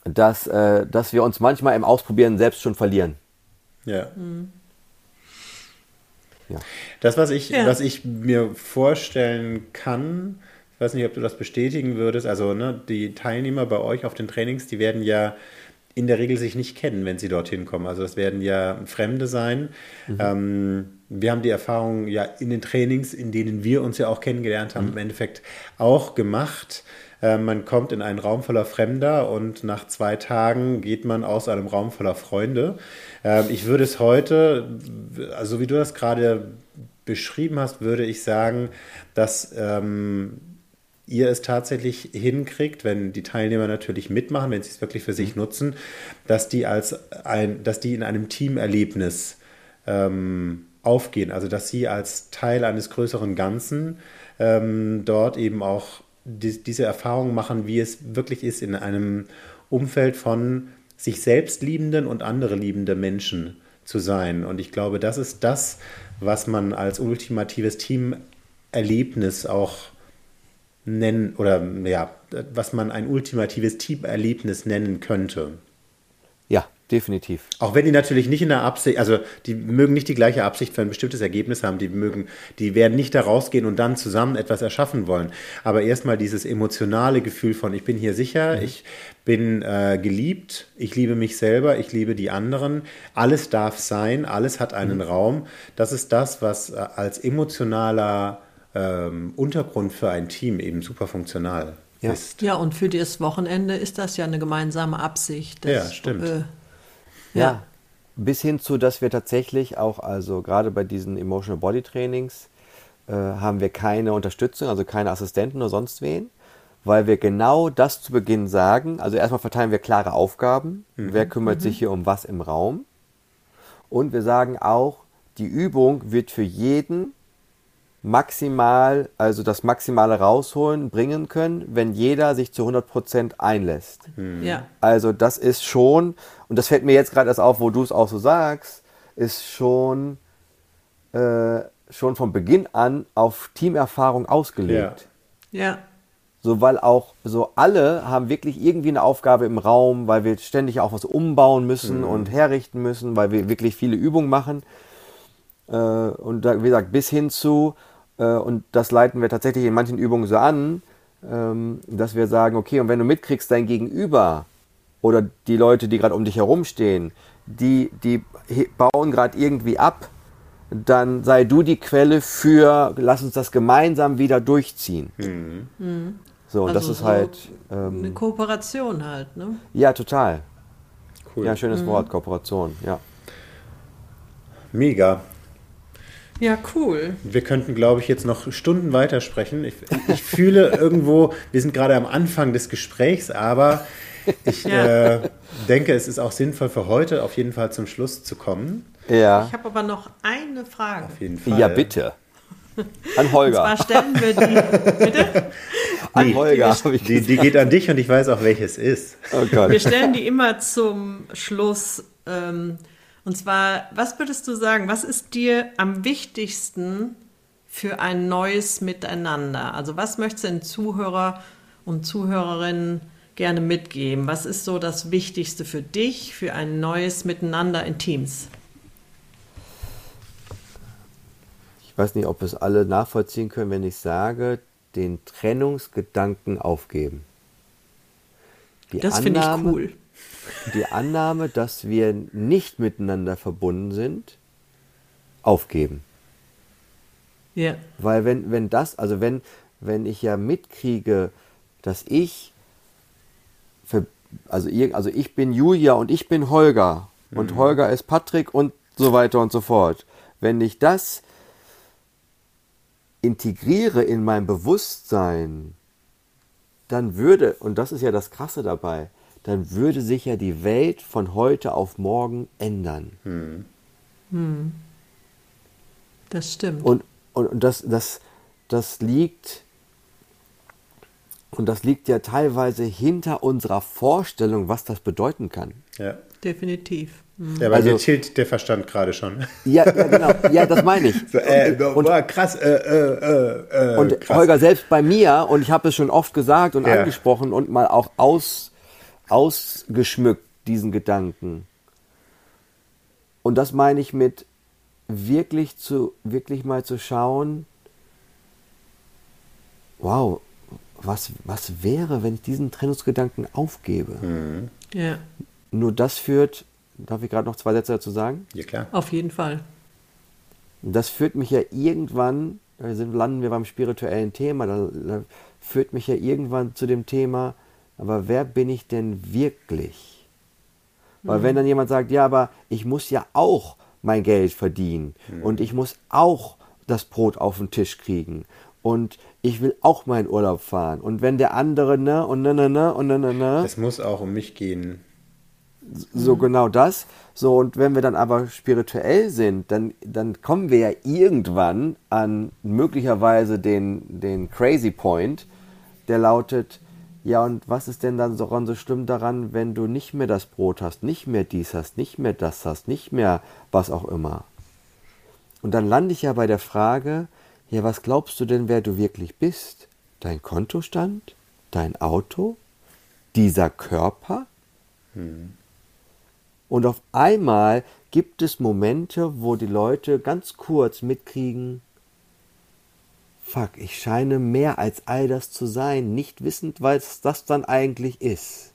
dass, äh, dass wir uns manchmal im Ausprobieren selbst schon verlieren. Ja. Ja. Das, was ich, Ja. was ich mir vorstellen kann, ich weiß nicht, ob du das bestätigen würdest, also ne, die Teilnehmer bei euch auf den Trainings, die werden ja in der Regel sich nicht kennen, wenn sie dorthin kommen. Also das werden ja Fremde sein. Ähm, wir haben die Erfahrung ja in den Trainings, in denen wir uns ja auch kennengelernt haben, im Endeffekt auch gemacht. Äh, man kommt in einen Raum voller Fremder und nach zwei Tagen geht man aus einem Raum voller Freunde. Ähm, ich würde es heute, also wie du das gerade beschrieben hast, würde ich sagen, dass ähm, ihr es tatsächlich hinkriegt, wenn die Teilnehmer natürlich mitmachen, wenn sie es wirklich für sich nutzen, dass die als ein, dass die in einem Teamerlebnis ähm, aufgehen, also dass sie als Teil eines größeren Ganzen ähm, dort eben auch die, diese Erfahrung machen, wie es wirklich ist, in einem Umfeld von sich selbst liebenden und andere liebende Menschen zu sein. Und ich glaube, das ist das, was man als ultimatives Teamerlebnis auch nennen oder ja, was man ein ultimatives Teamerlebnis nennen könnte. Ja, definitiv. Auch wenn die natürlich nicht in der Absicht, also die mögen nicht die gleiche Absicht für ein bestimmtes Ergebnis haben, die mögen, die werden nicht da rausgehen und dann zusammen etwas erschaffen wollen. Aber erstmal dieses emotionale Gefühl von, ich bin hier sicher, ich bin äh, geliebt, ich liebe mich selber, ich liebe die anderen, alles darf sein, alles hat einen Raum. Das ist das, was äh, als emotionaler ähm, Untergrund für ein Team eben super funktional Ja. ist. Ja, und für das Wochenende ist das ja eine gemeinsame Absicht. Ja, Das, stimmt. Äh, Ja. Bis hin zu, dass wir tatsächlich auch, also gerade bei diesen Emotional Body Trainings, äh, haben wir keine Unterstützung, also keine Assistenten oder sonst wen, weil wir genau das zu Beginn sagen. Also erstmal verteilen wir klare Aufgaben. Wer kümmert sich hier um was im Raum? Und wir sagen auch, die Übung wird für jeden maximal, also das Maximale rausholen, bringen können, wenn jeder sich zu 100% einlässt. ja. Also das ist schon, und das fällt mir jetzt gerade erst auf, wo du es auch so sagst, ist schon äh, schon von Beginn an auf Teamerfahrung ausgelegt. Ja. So, weil auch so alle haben wirklich irgendwie eine Aufgabe im Raum, weil wir ständig auch was umbauen müssen und herrichten müssen, weil wir wirklich viele Übungen machen. Äh, und da, wie gesagt, bis hin zu, und das leiten wir tatsächlich in manchen Übungen so an, ähm, dass wir sagen, okay, und wenn du mitkriegst, dein Gegenüber oder die Leute, die gerade um dich herumstehen, die, die bauen gerade irgendwie ab, dann sei du die Quelle für, lass uns das gemeinsam wieder durchziehen. So, und das Also ist so halt, Eine ähm, Kooperation halt, ne? ja, total. Cool. Ja, schönes Wort, Kooperation, ja. Mega. Ja, cool. Wir könnten, glaube ich, jetzt noch Stunden weitersprechen. Ich, ich fühle irgendwo, wir sind gerade am Anfang des Gesprächs, aber ich Ja. äh, denke, es ist auch sinnvoll für heute auf jeden Fall zum Schluss zu kommen. Ja, Ich habe aber noch eine Frage. Auf jeden Fall. ja bitte. An Und Holger. zwar stellen wir die, bitte? An Die- Holger. ich Die, die geht an dich und ich weiß auch, welches ist. Oh Gott. Wir stellen die immer zum Schluss. Ähm, und zwar, was würdest du sagen, was ist dir am wichtigsten für ein neues Miteinander? Also was möchtest du den Zuhörer und Zuhörerinnen gerne mitgeben? Was ist so das Wichtigste für dich, für ein neues Miteinander in Teams? Ich weiß nicht, ob es alle nachvollziehen können, wenn ich sage, den Trennungsgedanken aufgeben. Die Das finde ich cool. Die Annahme, dass wir nicht miteinander verbunden sind, aufgeben. Ja, Weil wenn, wenn das, also wenn, wenn ich ja mitkriege, dass ich, ver- also, ihr, also ich bin Julia und ich bin Holger und Holger ist Patrick und so weiter und so fort. Wenn ich das integriere in mein Bewusstsein, dann würde, und das ist ja das Krasse dabei, dann würde sich ja die Welt von heute auf morgen ändern. das stimmt. Und, und, und das, das, das liegt, und das liegt ja teilweise hinter unserer Vorstellung, was das bedeuten kann. Ja, Definitiv. ja bei Also- chillt der Verstand gerade schon. Ja, ja genau. Ja, das meine ich. So, äh, boah, krass, äh, äh, äh, äh, Und krass. Holger, selbst bei mir, und ich habe es schon oft gesagt und Ja. angesprochen und mal auch aus, ausgeschmückt, diesen Gedanken. Und das meine ich mit wirklich zu, wirklich mal zu schauen, wow, was, was wäre, wenn ich diesen Trennungsgedanken aufgebe? Ja, Nur das führt, darf ich gerade noch zwei Sätze dazu sagen? Ja, klar. auf jeden Fall. Das führt mich ja irgendwann, da sind, landen wir beim spirituellen Thema, da, da führt mich ja irgendwann zu dem Thema, aber wer bin ich denn wirklich? Weil wenn dann jemand sagt, ja, aber ich muss ja auch mein Geld verdienen und ich muss auch das Brot auf den Tisch kriegen und ich will auch meinen Urlaub fahren und wenn der andere ne und ne ne ne und ne ne ne Es muss auch um mich gehen. so genau das. So, und wenn wir dann aber spirituell sind, dann, dann kommen wir ja irgendwann an möglicherweise den, den Crazy Point, der lautet, ja, und was ist denn dann so, so schlimm daran, wenn du nicht mehr das Brot hast, nicht mehr dies hast, nicht mehr das hast, nicht mehr was auch immer? Und dann lande ich ja bei der Frage, ja, was glaubst du denn, wer du wirklich bist? Dein Kontostand? Dein Auto? Dieser Körper? Und auf einmal gibt es Momente, wo die Leute ganz kurz mitkriegen, fuck, ich scheine mehr als all das zu sein, nicht wissend, was das dann eigentlich ist.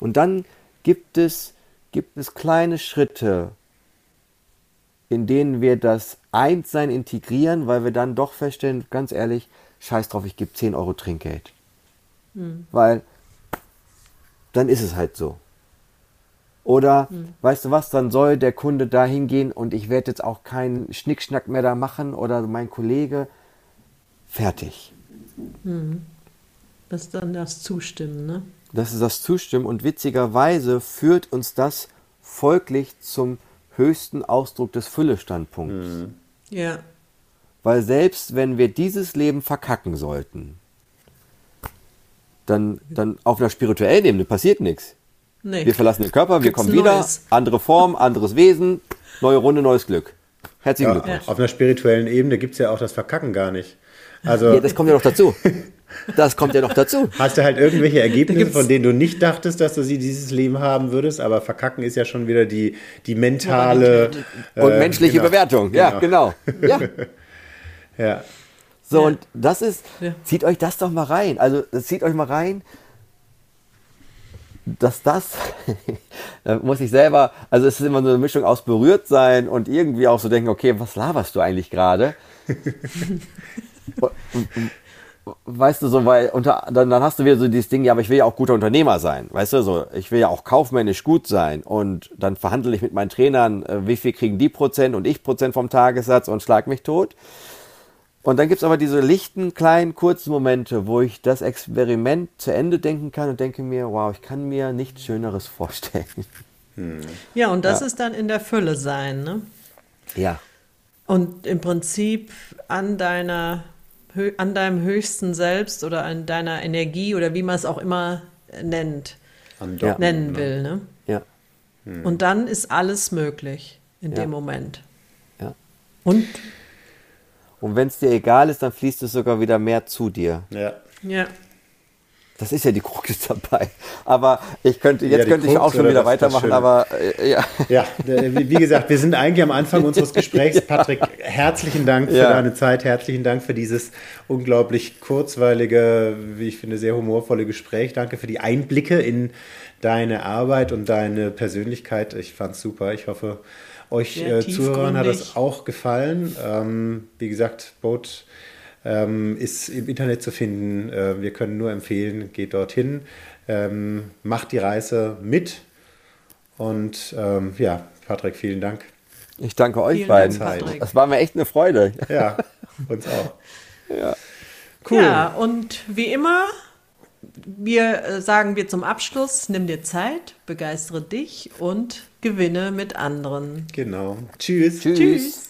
Und dann gibt es, gibt es kleine Schritte, in denen wir das Einssein integrieren, weil wir dann doch feststellen, ganz ehrlich, scheiß drauf, ich gebe 10 Euro Trinkgeld. Weil dann ist es halt so. Oder, weißt du was, dann soll der Kunde da hingehen und ich werde jetzt auch keinen Schnickschnack mehr da machen oder mein Kollege. Fertig. Das ist dann das Zustimmen, ne? Das ist das Zustimmen und witzigerweise führt uns das folglich zum höchsten Ausdruck des Füllestandpunkts. Ja. Weil selbst wenn wir dieses Leben verkacken sollten, dann, dann auf einer spirituellen Ebene passiert nichts. Nee. Wir verlassen den Körper, wir Gibt's kommen wieder, Neues. andere Form, anderes Wesen, neue Runde, neues Glück. Herzlichen Ja, Glückwunsch. Auf einer spirituellen Ebene gibt es ja auch das Verkacken gar nicht. Also Ja, das kommt ja noch dazu. Das kommt ja noch dazu. hast du halt irgendwelche Ergebnisse, von denen du nicht dachtest, dass du sie dieses Leben haben würdest, aber Verkacken ist ja schon wieder die, die mentale Und äh, menschliche genau. Bewertung. Ja, genau. Ja. Ja. So, Ja. und das ist, Ja. zieht euch das doch mal rein. Also, zieht euch mal rein, dass das, da muss ich selber, also es ist immer so eine Mischung aus berührt sein und irgendwie auch so denken, okay, was laberst du eigentlich gerade? weißt du, so, weil unter, dann, dann hast du wieder so dieses Ding, ja, aber ich will ja auch guter Unternehmer sein, weißt du, so, ich will ja auch kaufmännisch gut sein und dann verhandle ich mit meinen Trainern, äh, wie viel kriegen die Prozent und ich Prozent vom Tagessatz und schlag mich tot. Und dann gibt's aber diese lichten, kleinen, kurzen Momente, wo ich das Experiment zu Ende denken kann und denke mir, wow, ich kann mir nichts Schöneres vorstellen. Ja, und das Ja. ist dann in der Fülle sein, ne? Ja. Und im Prinzip an deiner an deinem höchsten Selbst oder an deiner Energie oder wie man es auch immer nennt, Andocken, nennen ne? will, ne? Ja. Und dann ist alles möglich in Ja. dem Moment. Ja. Und Und wenn es dir egal ist, dann fließt es sogar wieder mehr zu dir. Ja. ja, Das ist ja die Krux dabei. Aber ich könnte, jetzt Ja, könnte ich Krux auch schon wieder weitermachen, aber äh, ja. Ja, äh, wie gesagt, wir sind eigentlich am Anfang unseres Gesprächs. Patrick, herzlichen Dank für Ja. deine Zeit, herzlichen Dank für dieses unglaublich kurzweilige, wie ich finde, sehr humorvolle Gespräch. Danke für die Einblicke in deine Arbeit und deine Persönlichkeit. Ich fand's super. Ich hoffe, euch äh, Zuhörern hat das auch gefallen. Ähm, wie gesagt, Boat ähm, ist im Internet zu finden. Äh, wir können nur empfehlen, geht dorthin, ähm, macht die Reise mit. Und ähm, ja, Patrick, vielen Dank. Ich danke euch Vielen beiden. Dank. Das war mir echt eine Freude. Ja, uns auch. Cool. Ja, und wie immer, wir äh, sagen wir zum Abschluss, nimm dir Zeit, begeistere dich und gewinne mit anderen. Genau. Tschüss. Tschüss. Tschüss.